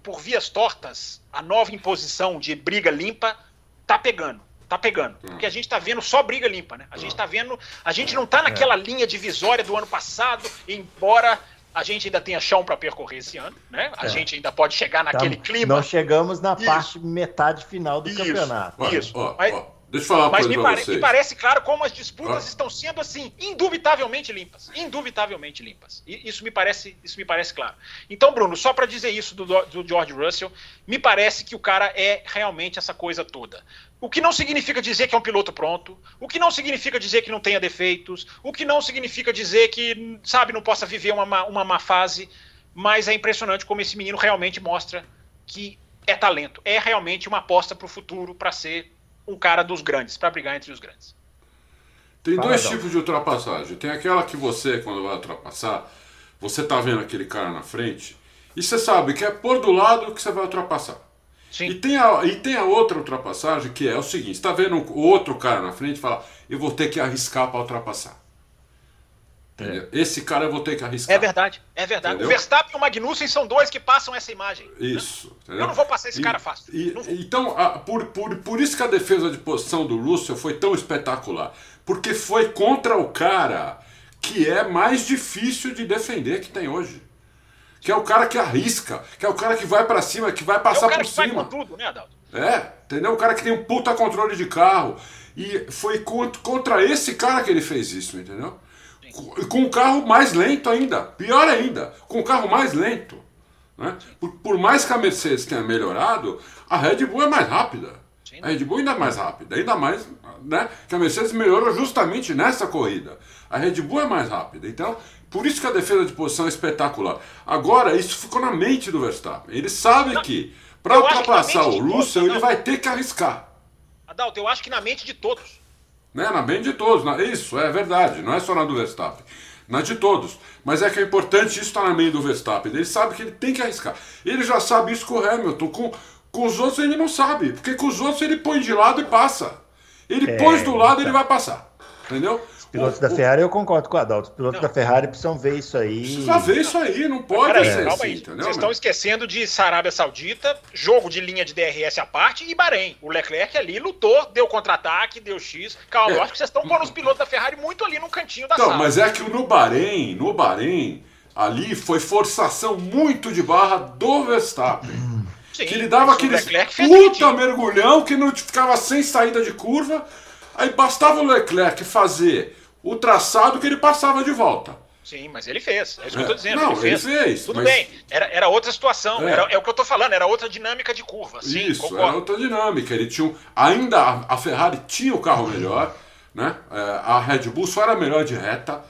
Speaker 4: por vias tortas, a nova imposição de briga limpa tá pegando. Tá pegando. Porque a gente tá vendo só briga limpa, né? A gente tá vendo. A gente não tá naquela linha divisória do ano passado, embora a gente ainda tem chão para percorrer esse ano, né? A
Speaker 2: É.
Speaker 4: gente ainda pode chegar naquele
Speaker 2: Tá-
Speaker 4: clima.
Speaker 2: Nós chegamos na
Speaker 4: Isso.
Speaker 2: parte metade final do
Speaker 4: Isso.
Speaker 2: campeonato.
Speaker 3: Olha,
Speaker 4: Isso.
Speaker 3: ó,
Speaker 4: Mas-
Speaker 3: ó, deixa eu falar uma
Speaker 4: Mas
Speaker 3: coisa
Speaker 4: me, pare- me parece claro como as disputas
Speaker 3: Ah.
Speaker 4: estão sendo assim, indubitavelmente limpas. Indubitavelmente limpas. E isso me parece, isso me parece claro. Então, Bruno, só para dizer isso do, do George Russell, me parece que o cara é realmente essa coisa toda. O que não significa dizer que é um piloto pronto, o que não significa dizer que não tenha defeitos, o que não significa dizer que, sabe, não possa viver uma, má- uma má fase, mas é impressionante como esse menino realmente mostra que é talento, é realmente uma aposta para o futuro, para ser um cara dos grandes, para brigar entre os grandes.
Speaker 3: Tem
Speaker 2: Fala,
Speaker 3: dois tipos de ultrapassagem. Tem aquela que você, quando vai ultrapassar, você tá vendo aquele cara na frente e você sabe que é por do lado que você vai ultrapassar. E
Speaker 4: Sim,
Speaker 3: tem, a, e tem a outra ultrapassagem que é o seguinte: você tá vendo o outro cara na frente e fala, eu vou ter que arriscar para ultrapassar. Entendeu? Esse cara eu vou ter que arriscar.
Speaker 4: é verdade, é verdade.
Speaker 3: Entendeu?
Speaker 4: O Verstappen e o Magnussen são dois que passam essa imagem.
Speaker 3: Isso. entendeu?
Speaker 4: Eu não vou passar esse
Speaker 3: E-
Speaker 4: cara fácil.
Speaker 3: e- então, a- por, por, por isso que a defesa de posição do Russell foi tão espetacular. Porque foi contra o cara que é mais difícil de defender que tem hoje. Que é o cara que arrisca, que é o cara que vai pra cima, que vai
Speaker 4: É
Speaker 3: passar
Speaker 4: o cara
Speaker 3: por
Speaker 4: que vai
Speaker 3: cima.
Speaker 4: com tudo, né, Adalto?
Speaker 3: É, entendeu? O cara que tem um puta controle de carro. E foi cont- contra esse cara que ele fez isso, entendeu? E com um carro mais lento ainda. Pior ainda, com um carro mais lento. Né? Por, por mais que a Mercedes tenha melhorado, a Red Bull é mais rápida.
Speaker 4: Sim.
Speaker 3: A Red Bull ainda é mais rápida. Ainda mais né, que a Mercedes melhorou justamente nessa corrida. A Red Bull é mais rápida. Então, por isso que a defesa de posição é espetacular. Agora, isso ficou na mente do Verstappen. Ele sabe que para
Speaker 4: que
Speaker 3: ultrapassar
Speaker 4: mente
Speaker 3: o Russell, ele vai ter que arriscar.
Speaker 4: Adalto, eu acho que na mente de todos.
Speaker 3: Né? Na mente de todos. Na- Isso, é verdade. Não é só na do Verstappen. Na de todos. Mas é que é importante isso estar na mente do Verstappen. Ele sabe que ele tem que arriscar. Ele já sabe isso com o Hamilton. Com, com os outros ele não sabe. Porque com os outros ele põe de lado e passa. Ele
Speaker 2: É,
Speaker 3: pôs do lado
Speaker 2: tá.
Speaker 3: ele vai passar. Entendeu?
Speaker 2: Pilotos
Speaker 3: O-
Speaker 2: da
Speaker 3: o-
Speaker 2: Ferrari, eu concordo com o Adalto. Os pilotos
Speaker 4: Não.
Speaker 2: da Ferrari precisam ver isso aí.
Speaker 3: Precisa ver isso aí. Não pode
Speaker 4: Peraí,
Speaker 3: ser
Speaker 4: calma
Speaker 3: assim,
Speaker 4: aí.
Speaker 3: entendeu?
Speaker 4: Vocês estão esquecendo de Arábia Saudita, jogo de linha de DRS à parte e Bahrein. O Leclerc ali lutou, deu contra-ataque, deu X. Calma,
Speaker 3: É.
Speaker 4: eu acho que vocês estão pondo os pilotos da Ferrari muito ali no cantinho da
Speaker 3: Então,
Speaker 4: sala.
Speaker 3: mas é que no Bahrein, no Bahrein, ali foi forçação muito de barra do Verstappen.
Speaker 4: Sim,
Speaker 3: que ele dava aquele puta mergulhão que não ficava sem saída de curva. Aí bastava o Leclerc fazer o traçado que ele passava de volta.
Speaker 4: Sim, mas ele fez. É isso que eu
Speaker 3: É.
Speaker 4: tô dizendo.
Speaker 3: Não,
Speaker 4: ele fez.
Speaker 3: ele fez,
Speaker 4: Tudo
Speaker 3: mas-
Speaker 4: bem. Era, era outra situação.
Speaker 3: É.
Speaker 4: Era, é o que eu tô falando, era outra dinâmica de curva. Sim,
Speaker 3: Isso,
Speaker 4: concordo.
Speaker 3: era outra dinâmica. Ele tinha um- ainda a, a Ferrari tinha o carro melhor, né? É, a Red Bull só era melhor de reta.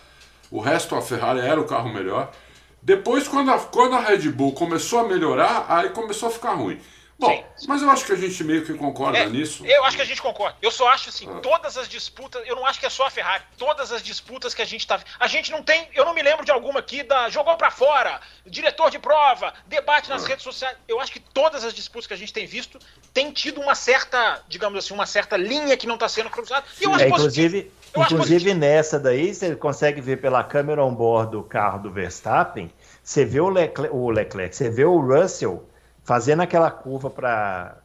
Speaker 3: O resto a Ferrari era o carro melhor. Depois, quando a, quando a Red Bull começou a melhorar, aí começou a ficar ruim. Bom,
Speaker 4: Sim.
Speaker 3: mas eu acho que a gente meio que concorda
Speaker 4: É,
Speaker 3: nisso.
Speaker 4: Eu acho que a gente concorda. Eu só acho assim,
Speaker 3: Ah.
Speaker 4: todas as disputas, eu não acho que é só a Ferrari, todas as disputas que a gente tá. A gente não tem, eu não me lembro de alguma aqui da jogou pra fora, diretor de prova, debate nas
Speaker 3: Ah.
Speaker 4: redes sociais. Eu acho que todas as disputas que a gente tem visto tem tido uma certa, digamos assim, uma certa linha que não tá sendo cruzada. E eu acho
Speaker 2: É,
Speaker 4: positivo.
Speaker 2: inclusive,
Speaker 4: Eu acho
Speaker 2: inclusive nessa daí, você consegue ver pela câmera on-board do carro do Verstappen, você vê o Leclerc, o Leclerc, você vê o Russell fazendo aquela curva para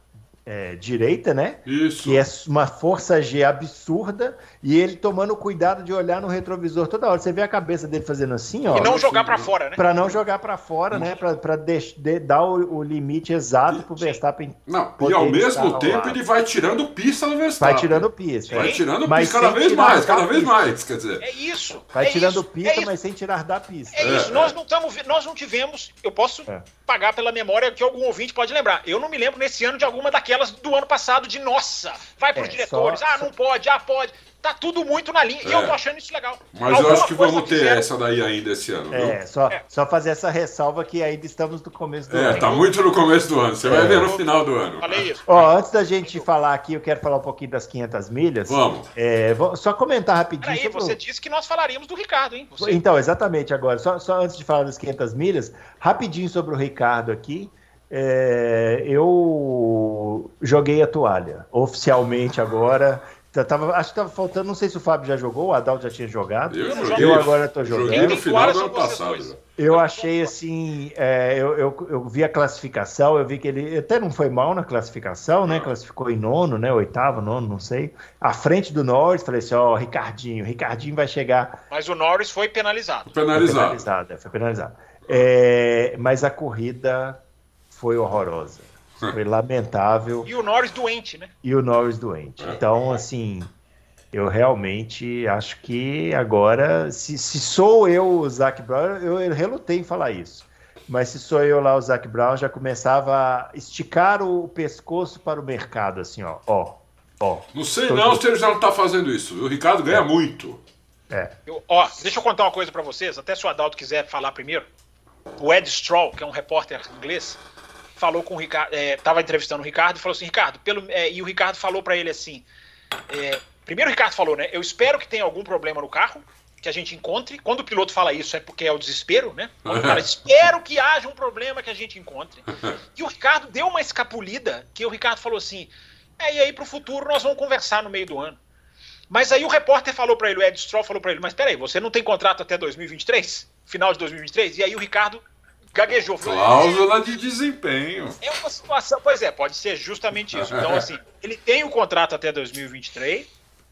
Speaker 2: direita, né?
Speaker 3: Isso.
Speaker 2: Que é uma força G absurda e ele tomando cuidado de olhar no retrovisor toda hora. Você vê a cabeça dele fazendo assim, ó.
Speaker 4: E não
Speaker 3: assim,
Speaker 4: jogar pra
Speaker 3: né?
Speaker 4: fora, né?
Speaker 2: Para não jogar para fora, né? Para dar o, o limite exato para o. Verstappen
Speaker 3: Não, e ao mesmo tempo
Speaker 2: lado.
Speaker 3: ele vai tirando pista do Verstappen.
Speaker 2: Vai tirando pista.
Speaker 3: Vai
Speaker 2: é.
Speaker 3: tirando
Speaker 2: Mas
Speaker 3: pista cada vez mais,
Speaker 2: da
Speaker 3: cada vez
Speaker 2: pista.
Speaker 3: mais, quer dizer.
Speaker 4: É isso.
Speaker 2: Vai
Speaker 4: é
Speaker 2: tirando
Speaker 4: isso,
Speaker 2: pista,
Speaker 4: é
Speaker 2: mas sem tirar da pista.
Speaker 4: É isso,
Speaker 3: É,
Speaker 4: nós
Speaker 3: é.
Speaker 4: não estamos, nós não tivemos, eu posso
Speaker 2: É.
Speaker 4: pagar pela memória que algum ouvinte pode lembrar. Eu não me lembro nesse ano de alguma daquelas do ano passado de nossa, vai para os
Speaker 2: É,
Speaker 4: diretores,
Speaker 2: só-
Speaker 4: ah, não pode, ah, pode. Tá tudo muito na linha. E
Speaker 3: É.
Speaker 4: eu tô achando isso legal.
Speaker 3: Mas eu
Speaker 4: Alguma
Speaker 3: acho que vamos ter
Speaker 4: fizeram-
Speaker 3: essa daí ainda esse ano, viu?
Speaker 2: É, só,
Speaker 4: É.
Speaker 2: só fazer essa ressalva que ainda estamos no começo do
Speaker 3: É,
Speaker 2: ano.
Speaker 3: tá muito no começo do ano. Você vai
Speaker 2: É.
Speaker 3: ver no final do ano.
Speaker 4: Falei isso.
Speaker 2: Ó, antes da gente falar aqui, eu quero falar um pouquinho das 500 milhas.
Speaker 3: Vamos.
Speaker 2: É, vou só comentar rapidinho.
Speaker 4: Peraí,
Speaker 2: sobre
Speaker 4: você disse que nós falaríamos do Ricardo, hein? Você-
Speaker 2: Então, exatamente agora. Só, só antes de falar das 500 milhas, rapidinho sobre o Ricardo aqui. É, eu joguei a toalha oficialmente agora. Tá- Tava, acho que tava faltando, não sei se o Fábio já jogou, o Adalto já tinha jogado.
Speaker 3: Eu,
Speaker 4: não
Speaker 3: joguei,
Speaker 2: Eu agora tô
Speaker 3: Joguei
Speaker 2: jogando.
Speaker 3: no
Speaker 4: Tem
Speaker 3: final do ano passado.
Speaker 2: Eu achei assim, é, eu, eu, eu vi a classificação, eu vi que ele até não foi mal na classificação, né? Classificou em nono, né? Oitavo, nono, não sei. À frente do Norris, falei assim, ó, Ricardinho, Ricardinho vai chegar
Speaker 4: Mas o Norris foi penalizado.
Speaker 3: Penalizado.
Speaker 2: Foi penalizado, é, foi penalizado. É, mas a corrida foi horrorosa. Foi lamentável.
Speaker 4: E o Norris doente, né?
Speaker 2: E o Norris doente. Então, assim, eu realmente acho que agora, se, se sou eu o Zac Brown, eu, eu relutei em falar isso. Mas se sou eu lá o Zac Brown, já começava a esticar o pescoço para o mercado, assim, ó. ó, ó.
Speaker 3: Não sei não se ele já não está fazendo isso. O Ricardo ganha muito.
Speaker 2: É.
Speaker 4: Eu, ó, deixa eu contar uma coisa para vocês, até se o Adalto quiser falar primeiro. O Ed Stroll, que é um repórter inglês, falou com o Ricardo, estava é, entrevistando o Ricardo e falou assim, Ricardo, pelo, é, e o Ricardo falou para ele assim, é, primeiro o Ricardo falou, né, eu espero que tenha algum problema no carro, que a gente encontre. Quando o piloto fala isso é porque é o desespero, né? Quando fala, espero que haja um problema que a gente encontre. E o Ricardo deu uma escapulida que o Ricardo falou assim, é, e aí pro futuro nós vamos conversar no meio do ano. Mas aí o repórter falou para ele, o Ed Stroll falou para ele, mas peraí, você não tem contrato até 2023? Final de 2023? E aí o Ricardo gaguejou.
Speaker 3: Cláusula de desempenho.
Speaker 4: É uma situação, pois é, pode ser justamente isso. Então, assim, ele tem o contrato até 2023,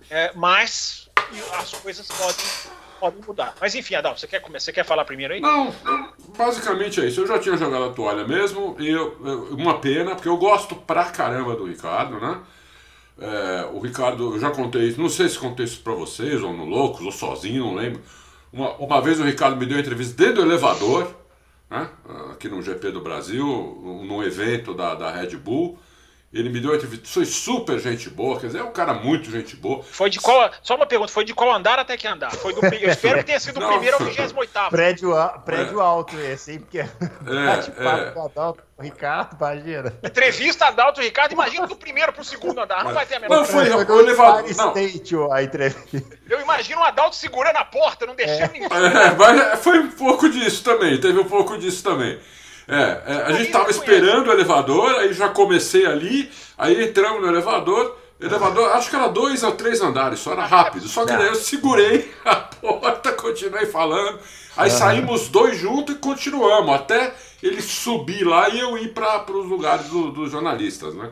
Speaker 4: é, mas as coisas podem, podem mudar. Mas enfim, Adão, você quer, você quer falar primeiro aí?
Speaker 3: Não, basicamente é isso. Eu já tinha jogado a toalha mesmo, e eu, uma pena, porque eu gosto pra caramba do Ricardo, né? É, o Ricardo, eu já contei isso, não sei se contei isso pra vocês, ou no Loucos, ou sozinho, não lembro. Uma, uma vez o Ricardo me deu uma entrevista dentro do elevador, né? aqui no GP do Brasil, num evento da, da Red Bull. Ele me deu uma entrevista, foi super gente boa, quer dizer, é um cara muito gente boa.
Speaker 4: Foi de qual, só uma pergunta, foi de qual andar até que andar? Foi do, eu espero que tenha sido do primeiro ao 28
Speaker 2: Prédio, prédio é. alto esse, hein? Porque é, é. Adalto, Ricardo, imagina.
Speaker 4: Entrevista Adalto Ricardo, imagina do primeiro pro segundo andar, não vai ter a menor
Speaker 3: Não, foi, foi o elevador. Não.
Speaker 2: State, a entrevista.
Speaker 4: Eu imagino o Adalto segurando a porta, não deixando é. ninguém.
Speaker 3: É, mas foi um pouco disso também, teve um pouco disso também. É, é a gente estava esperando o elevador, aí já comecei ali, aí entramos no elevador, elevador, acho que era dois ou três andares, só era rápido. Só que daí eu segurei a porta, continuei falando. Aí uhum. saímos dois juntos e continuamos, até ele subir lá e eu ir para os lugares do, dos jornalistas, né?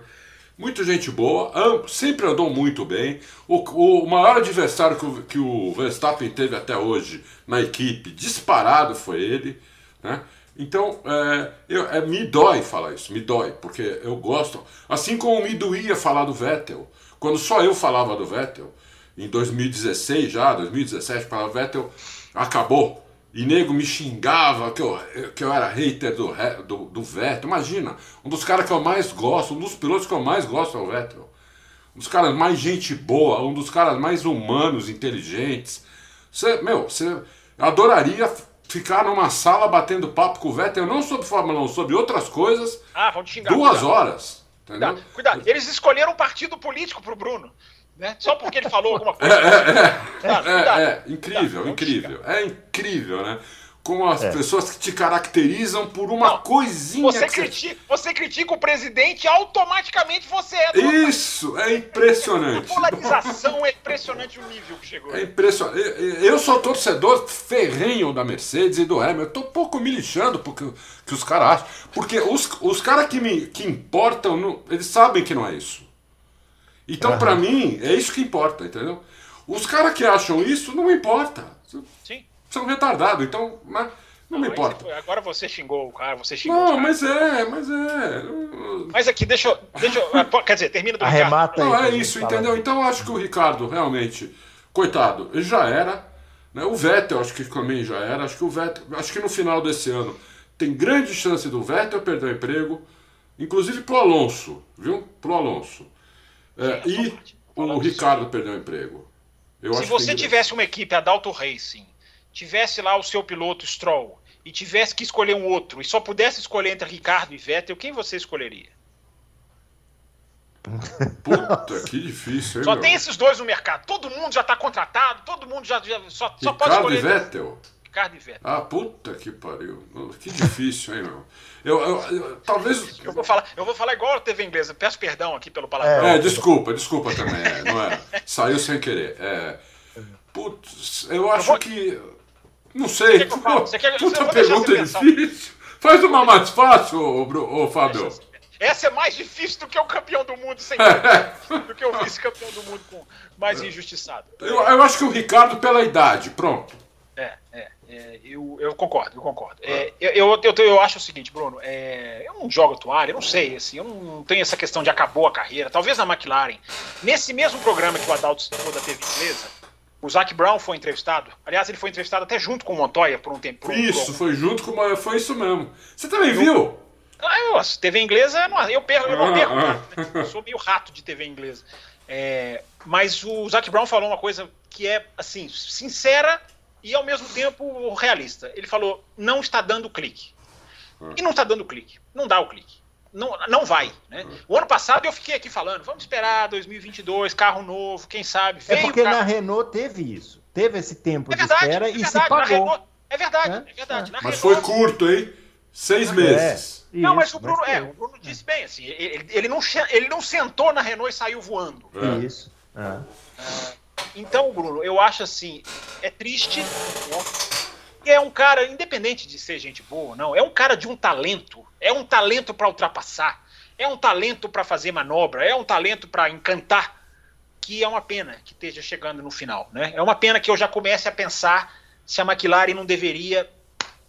Speaker 3: Muita gente boa, sempre andou muito bem. O, o maior adversário que o, que o Verstappen teve até hoje na equipe, disparado foi ele, né? Então, é, eu, é, me dói falar isso, me dói, porque eu gosto. Assim como me doía falar do Vettel, quando só eu falava do Vettel, em 2016 já, 2017, falava Vettel acabou. E nego me xingava que eu, que eu era hater do, do, do Vettel. Imagina, um dos caras que eu mais gosto, um dos pilotos que eu mais gosto é o Vettel. Um dos caras mais gente boa, um dos caras mais humanos, inteligentes. Você, meu, você adoraria ficar numa sala batendo papo com o Vettel, não sobre Fórmula 1, sobre outras coisas.
Speaker 4: Ah, vão te xingar.
Speaker 3: Duas cuidado. horas.
Speaker 4: Entendeu? Cuidado, cuidado. Eles escolheram um partido político pro Bruno. Né? Só porque ele falou alguma coisa.
Speaker 3: É, é, é, é, é incrível, incrível. É incrível, né? como as é. pessoas que te caracterizam por uma não, coisinha.
Speaker 4: Você, critica, você critica o presidente automaticamente você é.
Speaker 3: Isso, é impressionante.
Speaker 4: A polarização é impressionante o nível que chegou.
Speaker 3: É impressionante. Eu sou torcedor ferrenho da Mercedes e do Hamilton. Eu tô um pouco me lixando porque que os caras acham. Porque os, os caras que, me, que importam, não, eles sabem que não é isso. Então, uhum. para mim, é isso que importa, entendeu? Os caras que acham isso, não importa.
Speaker 4: Sim
Speaker 3: são retardados, então mas, não, não me importa.
Speaker 4: agora você xingou o cara, você xingou
Speaker 3: Não, mas é, mas é.
Speaker 4: Mas aqui, deixa eu. Deixa eu ah, quer dizer, termina do
Speaker 2: Arremata
Speaker 3: Ricardo. Não, é isso, entendeu? Então eu acho que o Ricardo, realmente, coitado, ele já era. Né? O Vettel, acho que também já era. Acho que o Vettel, acho que no final desse ano tem grande chance do Vettel perder o emprego, inclusive pro Alonso, viu? Pro Alonso. É, e o Ricardo perder o emprego.
Speaker 4: Eu Se você tivesse uma equipe Adalto Racing tivesse lá o seu piloto Stroll e tivesse que escolher um outro e só pudesse escolher entre Ricardo e Vettel, quem você escolheria?
Speaker 3: Puta, que difícil, hein,
Speaker 4: Só meu? tem esses dois no mercado. Todo mundo já está contratado, todo mundo já, já só, só pode
Speaker 3: escolher. Ricardo e Vettel?
Speaker 4: Ricardo e Vettel.
Speaker 3: Ah, puta que pariu. Que difícil, hein, meu? Eu, eu, eu, talvez.
Speaker 4: Eu vou, falar, eu vou falar igual a TV inglesa. Peço perdão aqui pelo palavrão.
Speaker 3: É, desculpa, desculpa também. É, não é? Saiu sem querer. É, putz, eu acho vou... que não sei. Você quer, você quer, Puta pergunta difícil. Faz uma mais fácil, ô, ô, Fábio.
Speaker 4: Essa é mais difícil do que o campeão do mundo sem do que o vice-campeão do mundo com mais injustiçado.
Speaker 3: Eu, eu acho que o Ricardo pela idade, pronto.
Speaker 4: É, é. É, eu, eu, concordo, eu concordo. É, eu, eu, eu, eu, acho o seguinte, Bruno, é, eu não jogo toalha, eu não sei, assim, eu não tenho essa questão de acabou a carreira. Talvez na McLaren, nesse mesmo programa que o Adalto citou da TV inglesa, o Zac Brown foi entrevistado. Aliás, ele foi entrevistado até junto com o Montoya por um tempo. Por
Speaker 3: isso, foi junto com o Foi isso mesmo. Você também viu?
Speaker 4: Ah, eu, TV inglesa, eu, perco, eu não perco, ah, ah. Né? eu sou meio rato de TV inglesa. É, mas o Zac Brown falou uma coisa que é, assim, sincera e ao mesmo tempo realista. Ele falou: não está dando clique. E não está dando clique. Não dá o clique. Não, não vai. Né? O ano passado eu fiquei aqui falando: vamos esperar 2022, carro novo, quem sabe.
Speaker 2: é porque carro... na Renault teve isso. Teve esse tempo é verdade, de espera é verdade, e se pagou.
Speaker 4: Renault, é verdade, é, é verdade.
Speaker 3: Mas Renault, foi curto, hein? Seis meses.
Speaker 4: É, não, mas o Bruno, é, o Bruno disse bem, assim, ele, ele, não, ele não sentou na Renault e saiu voando.
Speaker 2: Isso. É.
Speaker 4: Então, Bruno, eu acho assim, é triste. Né? É um cara, independente de ser gente boa, não, é um cara de um talento. É um talento para ultrapassar. É um talento para fazer manobra. É um talento para encantar. Que é uma pena que esteja chegando no final. Né? É uma pena que eu já comece a pensar se a McLaren não deveria.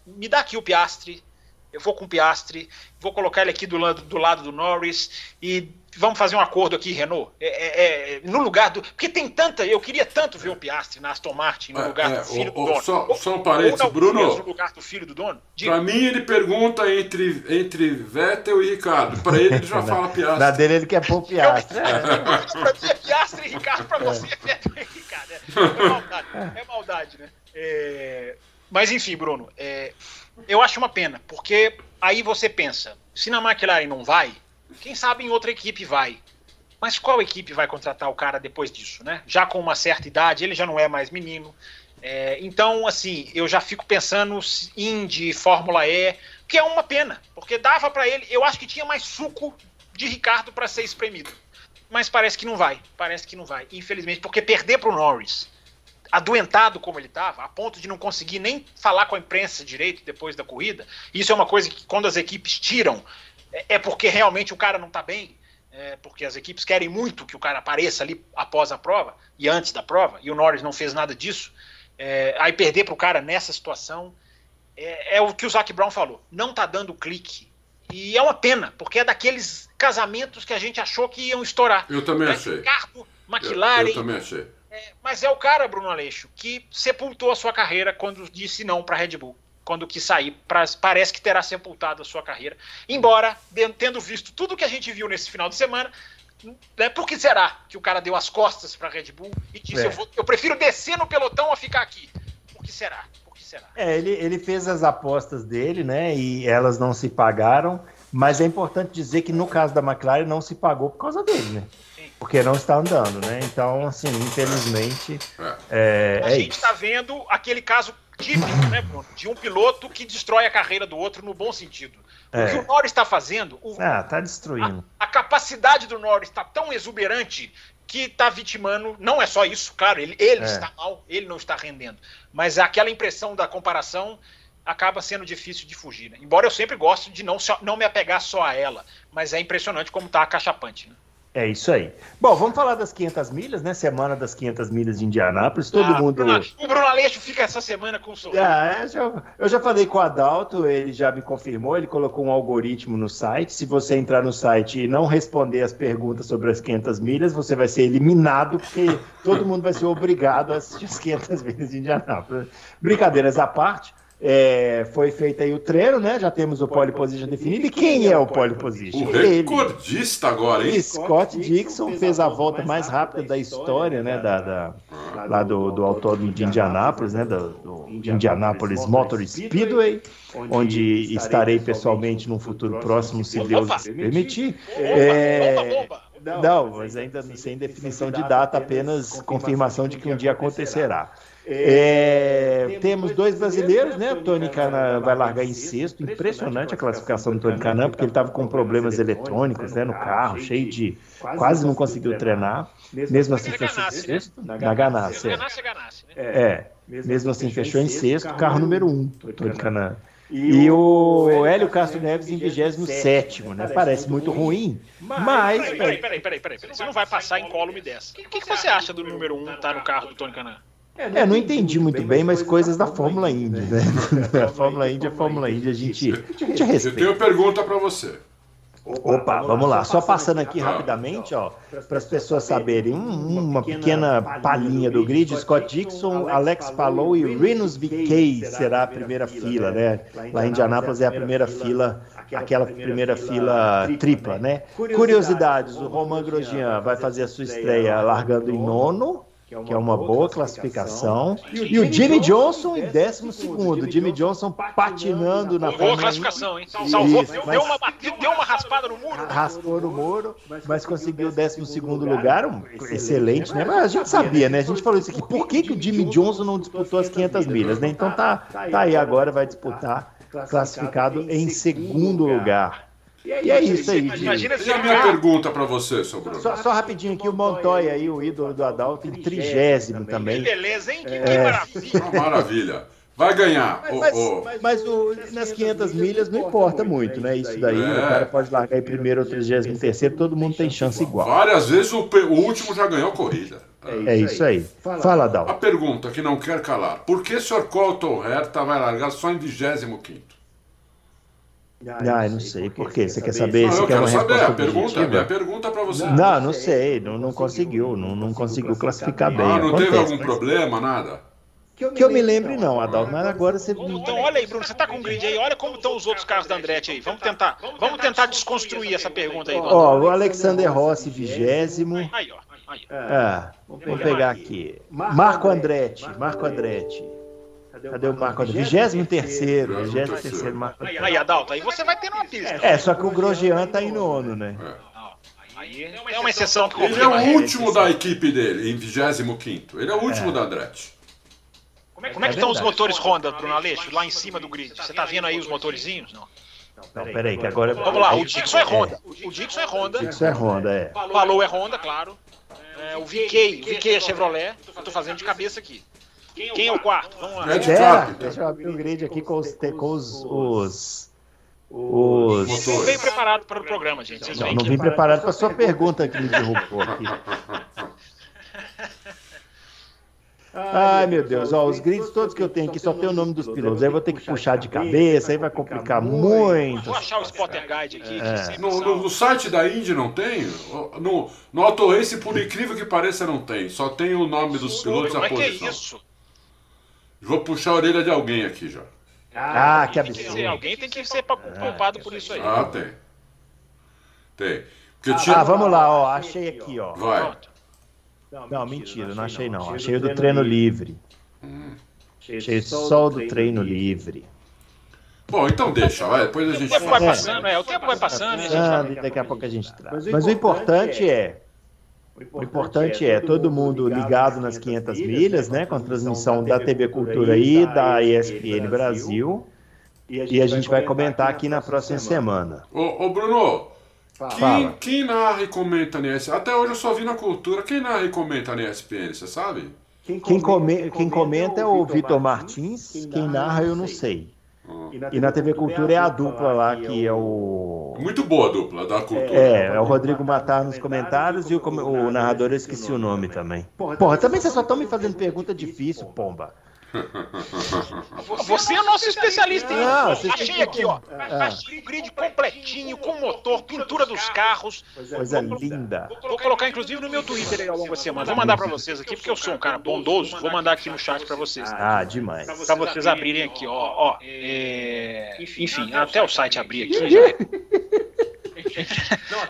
Speaker 4: Me dá aqui o Piastre. Eu vou com o Piastre. Vou colocar ele aqui do lado do, lado do Norris. E vamos fazer um acordo aqui, Renault. É, é, é, no lugar do. Porque tem tanta. Eu queria tanto ver o Piastri na Aston Martin no é, lugar do é, filho o, do dono.
Speaker 3: Só, só um parênteses, Bruno.
Speaker 4: No lugar do filho do dono.
Speaker 3: Para mim, ele pergunta entre, entre Vettel e Ricardo. Para ele, ele já fala Piastri.
Speaker 2: Na dele, ele quer pôr Piastri.
Speaker 4: Para mim é Piastri e Ricardo. Para você é Vettel e Ricardo. É, maldade, é maldade, né? Mas enfim, Bruno. eu acho uma pena, porque aí você pensa: se na McLaren não vai quem sabe em outra equipe vai. Mas qual equipe vai contratar o cara depois disso, né? Já com uma certa idade, ele já não é mais menino. É, então, assim, eu já fico pensando Indy, Fórmula E, que é uma pena, porque dava para ele. Eu acho que tinha mais suco de Ricardo para ser espremido. Mas parece que não vai. Parece que não vai, infelizmente, porque perder para o Norris, adoentado como ele estava, a ponto de não conseguir nem falar com a imprensa direito depois da corrida, isso é uma coisa que quando as equipes tiram é, é porque realmente o cara não está bem, é porque as equipes querem muito que o cara apareça ali após a prova e antes da prova, e o Norris não fez nada disso. É, aí perder para o cara nessa situação é, é, o que o Zac Brown falou. Não está dando clique. E é uma pena, porque é daqueles casamentos que a gente achou que iam estourar.
Speaker 3: Eu também achei.
Speaker 4: Ricardo, McLaren. Eu,
Speaker 3: eu também achei.
Speaker 4: É, mas é o cara, Bruno Aleixo, que sepultou a sua carreira quando disse não para a Red Bull quando quis sair, pra, parece que terá sepultado a sua carreira. Embora, tendo visto tudo que a gente viu nesse final de semana, né, por que será que o cara deu as costas para a Red Bull e disse: é. eu, vou, eu, prefiro descer no pelotão a ficar aqui? Por que será? Por que será?
Speaker 2: É, ele, ele fez as apostas dele, né? E elas não se pagaram. Mas é importante dizer que no caso da McLaren não se pagou por causa dele, né? Porque não está andando, né? Então, assim, infelizmente. É,
Speaker 4: é a gente está vendo aquele caso típico, né, Bruno, de um piloto que destrói a carreira do outro no bom sentido. O é. que o Norris está fazendo. O,
Speaker 2: ah, tá destruindo.
Speaker 4: A, a capacidade do Norris está tão exuberante que está vitimando. Não é só isso, claro, ele, ele é. está mal, ele não está rendendo. Mas aquela impressão da comparação acaba sendo difícil de fugir. Né? Embora eu sempre goste de não, não me apegar só a ela. Mas é impressionante como está cachapante. Né?
Speaker 2: É isso aí. Bom, vamos falar das 500 milhas, né? Semana das 500 milhas de Indianápolis. Todo ah, mundo.
Speaker 4: O Bruno Aleixo fica essa semana com o sorriso.
Speaker 2: Ah, é, já, eu já falei com o Adalto, ele já me confirmou. Ele colocou um algoritmo no site. Se você entrar no site e não responder as perguntas sobre as 500 milhas, você vai ser eliminado, porque todo mundo vai ser obrigado a assistir as 500 milhas de Indianápolis. Brincadeiras à parte. É, foi feito aí o treino, né? Já temos o pole position definido. E quem é o pole position?
Speaker 3: O recordista agora, hein?
Speaker 2: Scott Dixon fez a volta mais rápida da história, né? Da, da lá do, do autódromo de Indianápolis, né? Do, do Indianapolis Motor Speedway, onde estarei pessoalmente num futuro próximo, se Deus permitir. É, não, mas ainda sem definição de data, apenas confirmação de que um dia acontecerá. É, temos dois brasileiros, né? O Tony Canan vai largar em sexto. Impressionante a classificação do Tony Canan, porque ele estava com problemas eletrônicos né, no carro, cheio de. Quase não conseguiu treinar. Mesmo assim, fechou em sexto. Na Ganassi. É, mesmo assim, fechou em sexto. Carro número um, Tony Canan. E o Hélio Castro Neves em 27, né? Parece muito ruim, mas.
Speaker 4: Peraí, peraí, peraí, peraí, peraí. Você não vai passar em column dessa. O que, que, você acha do número 1 um estar tá no carro do Tony Canan?
Speaker 2: É, não entendi muito bem, mas coisas da Fórmula Indy, né? A Fórmula Indy é Fórmula Indy, a gente, a gente
Speaker 3: Eu
Speaker 2: respeita.
Speaker 3: tenho pergunta para você.
Speaker 2: Opa, vamos lá. Só passando aqui rapidamente, ó, para as pessoas saberem, um- uma pequena palhinha do grid. Scott Dixon, Alex Palou e Renus VK será a primeira fila, né? Lá em Indianápolis é a primeira fila, aquela primeira fila tripla, né? Curiosidades: o Romain Grosjean vai fazer a sua estreia largando em nono. Que é uma boa classificação. E o Jimmy Johnson em décimo segundo. Jimmy Johnson patinando na
Speaker 4: Boa classificação, hein? Salvou,
Speaker 2: Isso,
Speaker 4: deu,
Speaker 2: mas-
Speaker 4: deu uma batida, deu uma raspada no muro.
Speaker 2: raspou no muro, mas conseguiu o 12 lugar, um, excelente, né? Mas a gente sabia, né? A gente falou isso aqui. Por que, que o Jimmy Johnson não disputou as 500 milhas, né? Então tá, tá aí agora, vai disputar, classificado em segundo lugar. E é isso aí.
Speaker 4: Imagina se
Speaker 3: E a minha pergunta para você, seu Bruno?
Speaker 2: Só, só rapidinho aqui, o Montoya aí, o ídolo do Adalto, em trigésimo
Speaker 4: Que
Speaker 2: também.
Speaker 4: beleza, hein? Que,
Speaker 2: É.
Speaker 4: que maravilha.
Speaker 3: Uma maravilha. Vai ganhar.
Speaker 2: Mas,
Speaker 3: ô,
Speaker 2: mas o- nas 500 milhas não importa muito, né? Isso daí, o cara pode largar em primeiro ou 33 terceiro, todo mundo tem chance igual.
Speaker 3: várias vezes o, o último já ganhou a corrida.
Speaker 2: É isso aí. Fala,
Speaker 3: A
Speaker 2: Adalto.
Speaker 3: pergunta que não quer calar: por que o Sr. Colton Herta vai largar só em 25?
Speaker 2: Ah, eu não sei. Por quê? Você quer saber?
Speaker 3: Não,
Speaker 2: Você
Speaker 3: eu
Speaker 2: quer uma
Speaker 3: saber. A
Speaker 2: resposta
Speaker 3: pergunta,
Speaker 2: objetiva?
Speaker 3: minha pergunta para você.
Speaker 2: Não, não sei. Não, não conseguiu. Não, não conseguiu classificar bem.
Speaker 3: Ah, não teve
Speaker 2: Acontece,
Speaker 3: algum
Speaker 2: mas-
Speaker 3: problema, nada?
Speaker 2: Que eu me lembre, não, Adalto. Mas agora você.
Speaker 4: Então, olha aí, Bruno, você tá com o grid aí, olha como estão os outros carros da Andretti aí. Vamos tentar, vamos tentar desconstruir essa pergunta aí.
Speaker 2: Ó, o Alexander Rossi, vigésimo.
Speaker 4: Aí, ó. Aí.
Speaker 2: Ah, vamos pegar aqui. Marco Andretti. Marco Andretti. Cadê o Marco Andretti? Vigésimo terceiro. Vigésimo terceiro, Marco Andretti.
Speaker 4: Aí, Adalto, aí você vai ter uma pista.
Speaker 2: É, só que o Grosjean tá em nono, né?
Speaker 4: Aí é uma exceção que
Speaker 3: Ele é o último da equipe dele, em 25. Ele é o último da Andretti.
Speaker 4: Como é, como é que estão os motores Honda, Bruno Aleixo, lá em cima do grid? Você tá vendo aí os motorizinhos? Não.
Speaker 2: Não, peraí, que agora.
Speaker 4: Vamos lá, o Dixon é Honda. O Dixon é Honda.
Speaker 2: Isso é Honda, é.
Speaker 4: Falou é Honda, claro. É, o VK, o VK é Chevrolet. Eu tô fazendo de cabeça aqui. Quem é o quarto? Vamos lá.
Speaker 3: Ed
Speaker 2: Pera,
Speaker 3: Carpenter.
Speaker 2: deixa eu abrir o grid aqui com os. Com os, os, os-
Speaker 4: Não veio preparado para o programa, gente. Vocês
Speaker 2: Não, não vim preparado para sua pergunta que me derrubou aqui. Ai, meu Deus, ó, os grids todos que eu tenho aqui só tem o nome dos pilotos. Aí eu vou ter que puxar de cabeça, aí vai complicar muito.
Speaker 4: Vou achar o Spotter Guide aqui. sempre
Speaker 3: No, no- no site da Indy não tem? No, no Auto Race, por incrível que pareça, não tem. Só tem o nome dos pilotos e
Speaker 4: Como
Speaker 3: a
Speaker 4: é que é
Speaker 3: posição.
Speaker 4: isso?
Speaker 3: Vou puxar a orelha de alguém aqui já.
Speaker 2: Ah, que
Speaker 4: Tem que ser-
Speaker 2: absurdo.
Speaker 4: alguém tem que ser pa- poupado por isso aí.
Speaker 3: Ah, tem. Tem. Porque tinha.
Speaker 2: Ah, vamos lá, ó, achei aqui, ó.
Speaker 3: Vai.
Speaker 4: Pronto.
Speaker 2: Não, mentira, não achei não. Achei o do treino livre. Achei só o do treino livre.
Speaker 3: Bom, então deixa, vai. Depois a
Speaker 4: O
Speaker 3: gente
Speaker 4: tempo vai passando, é, o tempo vai passando. e a gente
Speaker 2: Ah,
Speaker 4: vai-
Speaker 2: daqui a pouco a gente traz. Mas o importante é, o importante é todo mundo ligado nas 500 milhas, né, com a transmissão da TV Cultura e da ESPN Brasil. E a gente vai comentar aqui na próxima semana.
Speaker 3: Ô, ô, Bruno, quem,
Speaker 2: Fala.
Speaker 3: quem narra e comenta na ESPN? Até hoje eu só vi na cultura. Quem narra e comenta na ESPN, você sabe?
Speaker 2: Quem, come- quem comenta é o Vitor Martins, quem narra eu não sei. E na TV Cultura é a dupla lá que é o.
Speaker 3: Muito boa a dupla da cultura.
Speaker 2: É, é o Rodrigo Matar nos comentários e o, o narrador eu esqueci o nome também. Porra, também vocês só estão me fazendo pergunta difícil, pomba.
Speaker 4: Você é nosso especialista em
Speaker 2: têm
Speaker 4: Achei aqui, ó.
Speaker 2: Ah.
Speaker 4: Achei o grid completinho, com motor, pintura dos carros.
Speaker 2: Coisa linda.
Speaker 4: Vou colocar, inclusive, no meu Twitter aí ao longo da semana. Vou mandar pra vocês aqui, porque eu sou um cara bondoso. Vou mandar aqui no chat pra vocês.
Speaker 2: Ah, demais.
Speaker 4: Pra vocês abrirem aqui, ó. ó é... Enfim, até o site abrir aqui já é.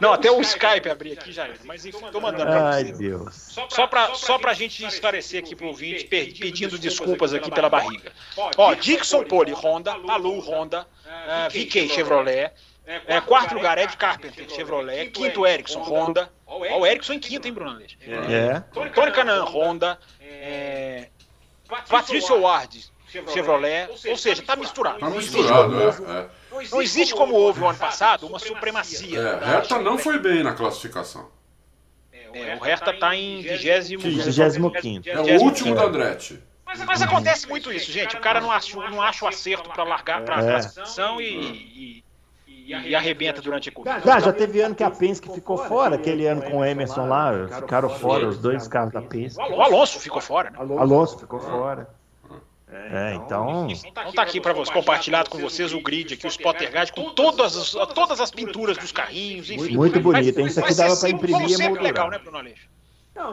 Speaker 4: Não, até o Skype abrir aqui já é. Mas enfim, tô mandando pra
Speaker 2: Ai. Deus.
Speaker 4: Só pra, só pra gente esclarecer aqui pro ouvinte, pe- pedindo desculpas aqui pela barriga. Ó, Dixon Pole, Honda, Alu, Honda, ah, VK Chevrolet, é, quarto lugar, Ed Carpenter, Chevrolet, quinto, Ericsson, Honda. Ó, o Ericsson em quinto, hein, Bruno Aleixo?
Speaker 2: É.
Speaker 4: Tony Canan, Honda, é, Patrício Ward, Chevrolet, ou seja, tá misturado.
Speaker 3: Tá
Speaker 4: existe
Speaker 3: misturado,
Speaker 4: como houve-
Speaker 3: é.
Speaker 4: Não existe como houve o ano passado uma supremacia.
Speaker 3: É, é Herta não foi bem na classificação.
Speaker 4: É, o Hertha tá em 20
Speaker 2: 25º.
Speaker 3: É o último da Andretti.
Speaker 4: Mas, mas acontece muito isso, gente. O cara não acha, não acha o acerto para largar para a
Speaker 2: É.
Speaker 4: classificação e, e- e arrebenta durante a corrida.
Speaker 2: Já, já teve ano que a Penske ficou fora, aquele ano com o Emerson lá, ficaram fora os dois carros da Penske.
Speaker 4: O Alonso ficou fora, né?
Speaker 2: Alonso ficou fora. É, então.
Speaker 4: Então tá aqui para você compartilhado com vocês o grid aqui, o spotter guide com todas as, todas as pinturas dos carrinhos, enfim.
Speaker 2: Muito bonito, hein? Isso aqui dava para imprimir
Speaker 4: e moldurar. legal, né, Bruno Aleixo?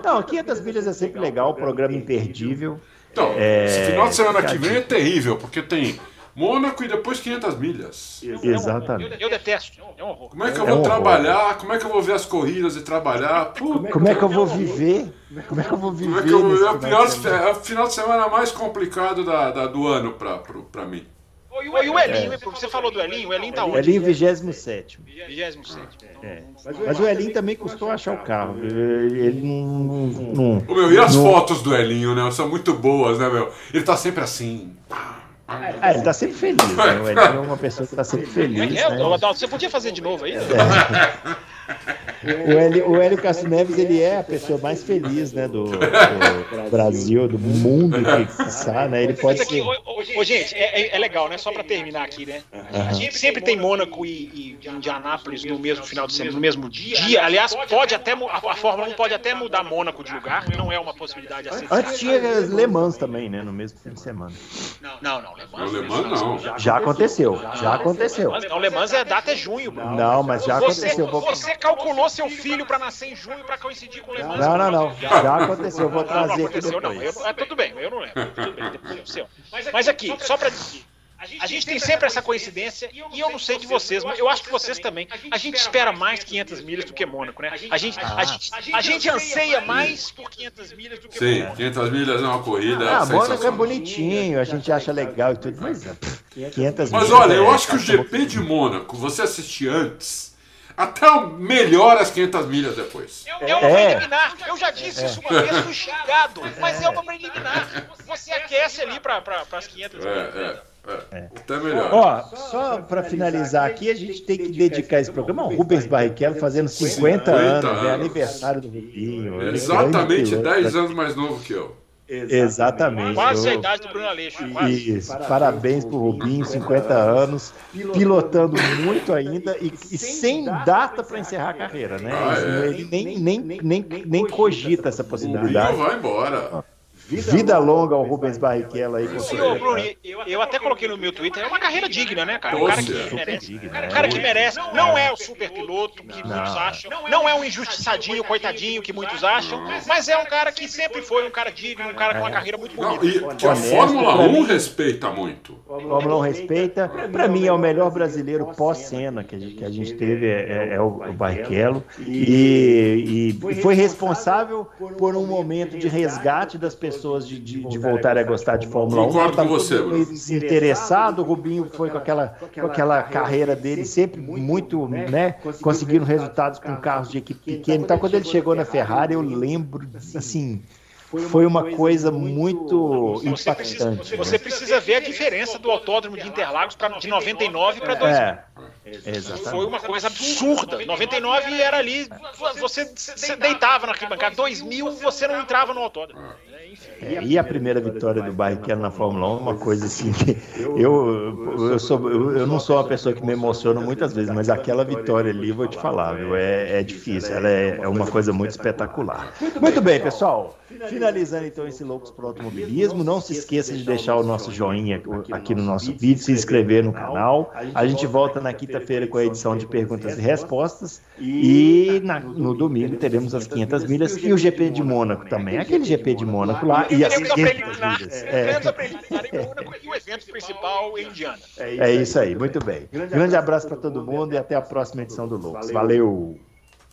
Speaker 2: Não, 500 milhas é sempre legal, programa imperdível.
Speaker 3: Então, é... esse final de semana que vem é terrível, porque tem Mônaco e depois 500 milhas.
Speaker 2: Exatamente.
Speaker 4: Eu, eu detesto. É.
Speaker 3: Como é que eu vou é um trabalhar? Como é que eu vou ver as corridas e trabalhar?
Speaker 2: Puta. Como é que eu vou viver? Como é que eu vou viver? Como é, que
Speaker 3: eu, é, o final de, é o final de semana mais complicado da, da do ano para mim.
Speaker 4: E o Elinho, é. você falou do Elinho, o Elinho tá onde?
Speaker 2: Elinho 27. 27. É. Mas o Elinho também custou achar o carro. Ele não. não,
Speaker 3: não meu, e as não... fotos do Elinho, né? São muito boas, né, meu? Ele tá sempre assim.
Speaker 2: Ah, ele tá sempre feliz, né? O Elinho é uma pessoa que tá sempre feliz. É, né?
Speaker 4: Você podia fazer de novo aí? É.
Speaker 2: O Hélio, o Hélio Castro Neves, ele é a pessoa mais feliz, né, do, do Brasil, do mundo, que sabe, né? Ele pode aqui, ser...
Speaker 4: ô, gente, é, é, é, legal, né? Só para terminar aqui, né? Uhum. A gente sempre tem Mônaco e, e Indianápolis no mesmo final de semana, no mesmo dia. Aliás, pode até a, a Fórmula 1 pode até mudar Mônaco de lugar, não é uma possibilidade assim.
Speaker 2: Antes tinha Le Mans também, né, no mesmo fim de semana.
Speaker 4: Não, não, Le Mans,
Speaker 3: Le Mans não.
Speaker 2: Já aconteceu, já aconteceu.
Speaker 4: Não, Le Mans é data é junho.
Speaker 2: Não, mas já aconteceu.
Speaker 4: Você calculou seu filho para nascer em junho para coincidir com o Le Mans.
Speaker 2: Não, não, não. Já aconteceu. Eu vou trazer não,
Speaker 4: aconteceu, aqui depois. Não. Eu, é, tudo bem, eu não lembro. Tudo bem, depois é Mas aqui, só para dizer. A gente, tem sempre essa coincidência, e eu não sei de vocês, mas eu acho que vocês também. A gente espera mais 500 milhas do que Mônaco, né? A gente, a gente, a gente anseia mais por 500 milhas do que
Speaker 3: Sim, Mônaco. Sim, 500 milhas é uma corrida.
Speaker 2: Ah, Mônaco é bonitinho, a gente acha legal e tudo, mas 500 milhas.
Speaker 3: Mas olha, eu acho que o GP de Mônaco, você assistir antes até melhor as 500 milhas depois.
Speaker 4: É, é uma preliminar. Eu já disse é. isso uma vez, fui xingado. Mas é uma preliminar. Você aquece ali para pra, as 500 milhas. É,
Speaker 3: é, é. Até melhor.
Speaker 2: Ó, só para finalizar aqui, a gente tem que dedicar esse programa ao Rubens Barrichello fazendo 50, 50 anos, anos. É aniversário do Rubinho.
Speaker 3: Exatamente 10 anos mais novo que eu.
Speaker 2: Exatamente.
Speaker 4: Quase a idade do Bruno Aleixo.
Speaker 2: Isso. Parabéns pro Rubinho, 50 anos, pilotando muito ainda e, e sem data para encerrar a carreira, né? Ah, é. Ele nem, nem, nem, nem cogita essa possibilidade.
Speaker 3: O vai embora.
Speaker 2: Vida, Vida longa ao Rubens Barrichello aí.
Speaker 4: Senhor Bruno, eu, eu, até coloquei no meu Twitter, é uma carreira digna, né, cara? Um cara que merece. Digna, cara, cara que merece. Não é o super piloto que não. muitos acham. Não é um injustiçadinho, coitadinho que muitos acham. Mas é um cara que sempre foi um cara digno, um cara com uma carreira muito bonita.
Speaker 3: Não, e que a Fórmula 1 respeita muito.
Speaker 2: A Fórmula 1 respeita. Para mim é o melhor brasileiro pós-cena que, que, a gente teve, é, é, é o, o Barrichello. E, e foi responsável por um momento de resgate das pessoas pessoas de, de, de voltarem a gostar de Fórmula 1.
Speaker 3: Concordo com você, Bruno.
Speaker 2: Interessado, o Rubinho foi com aquela, com aquela carreira dele sempre muito, né, conseguindo resultados com carros de equipe pequena. Então, quando ele chegou na Ferrari, eu lembro, assim, foi uma coisa muito impactante. Você
Speaker 4: precisa, você precisa ver a diferença do autódromo de Interlagos pra, de 99 para 2000. É. Exatamente. Foi uma coisa absurda. 99 era ali, você, você deitava na arquibancada. 2000 você não entrava no autódromo.
Speaker 2: É, e a primeira vitória do Barrichello na Fórmula 1 uma coisa assim que eu, eu, sou, eu, eu, não sou uma pessoa que me emociona muitas vezes, mas aquela vitória ali, vou te falar, viu, é, é difícil, ela é, é uma coisa muito espetacular. Muito bem, pessoal. Finalizando então esse Loucos para o Automobilismo, não se esqueça de deixar o nosso joinha aqui no nosso vídeo, se inscrever no canal. A gente volta na quinta-feira com a edição de perguntas e respostas e na, no domingo teremos as 500 milhas e o GP de Mônaco também, aquele GP de Mônaco lá e as 500 milhas. É.
Speaker 4: E o evento principal em Indiana.
Speaker 2: É isso aí, muito bem. Grande abraço para todo mundo e até a próxima edição do Loucos. Valeu!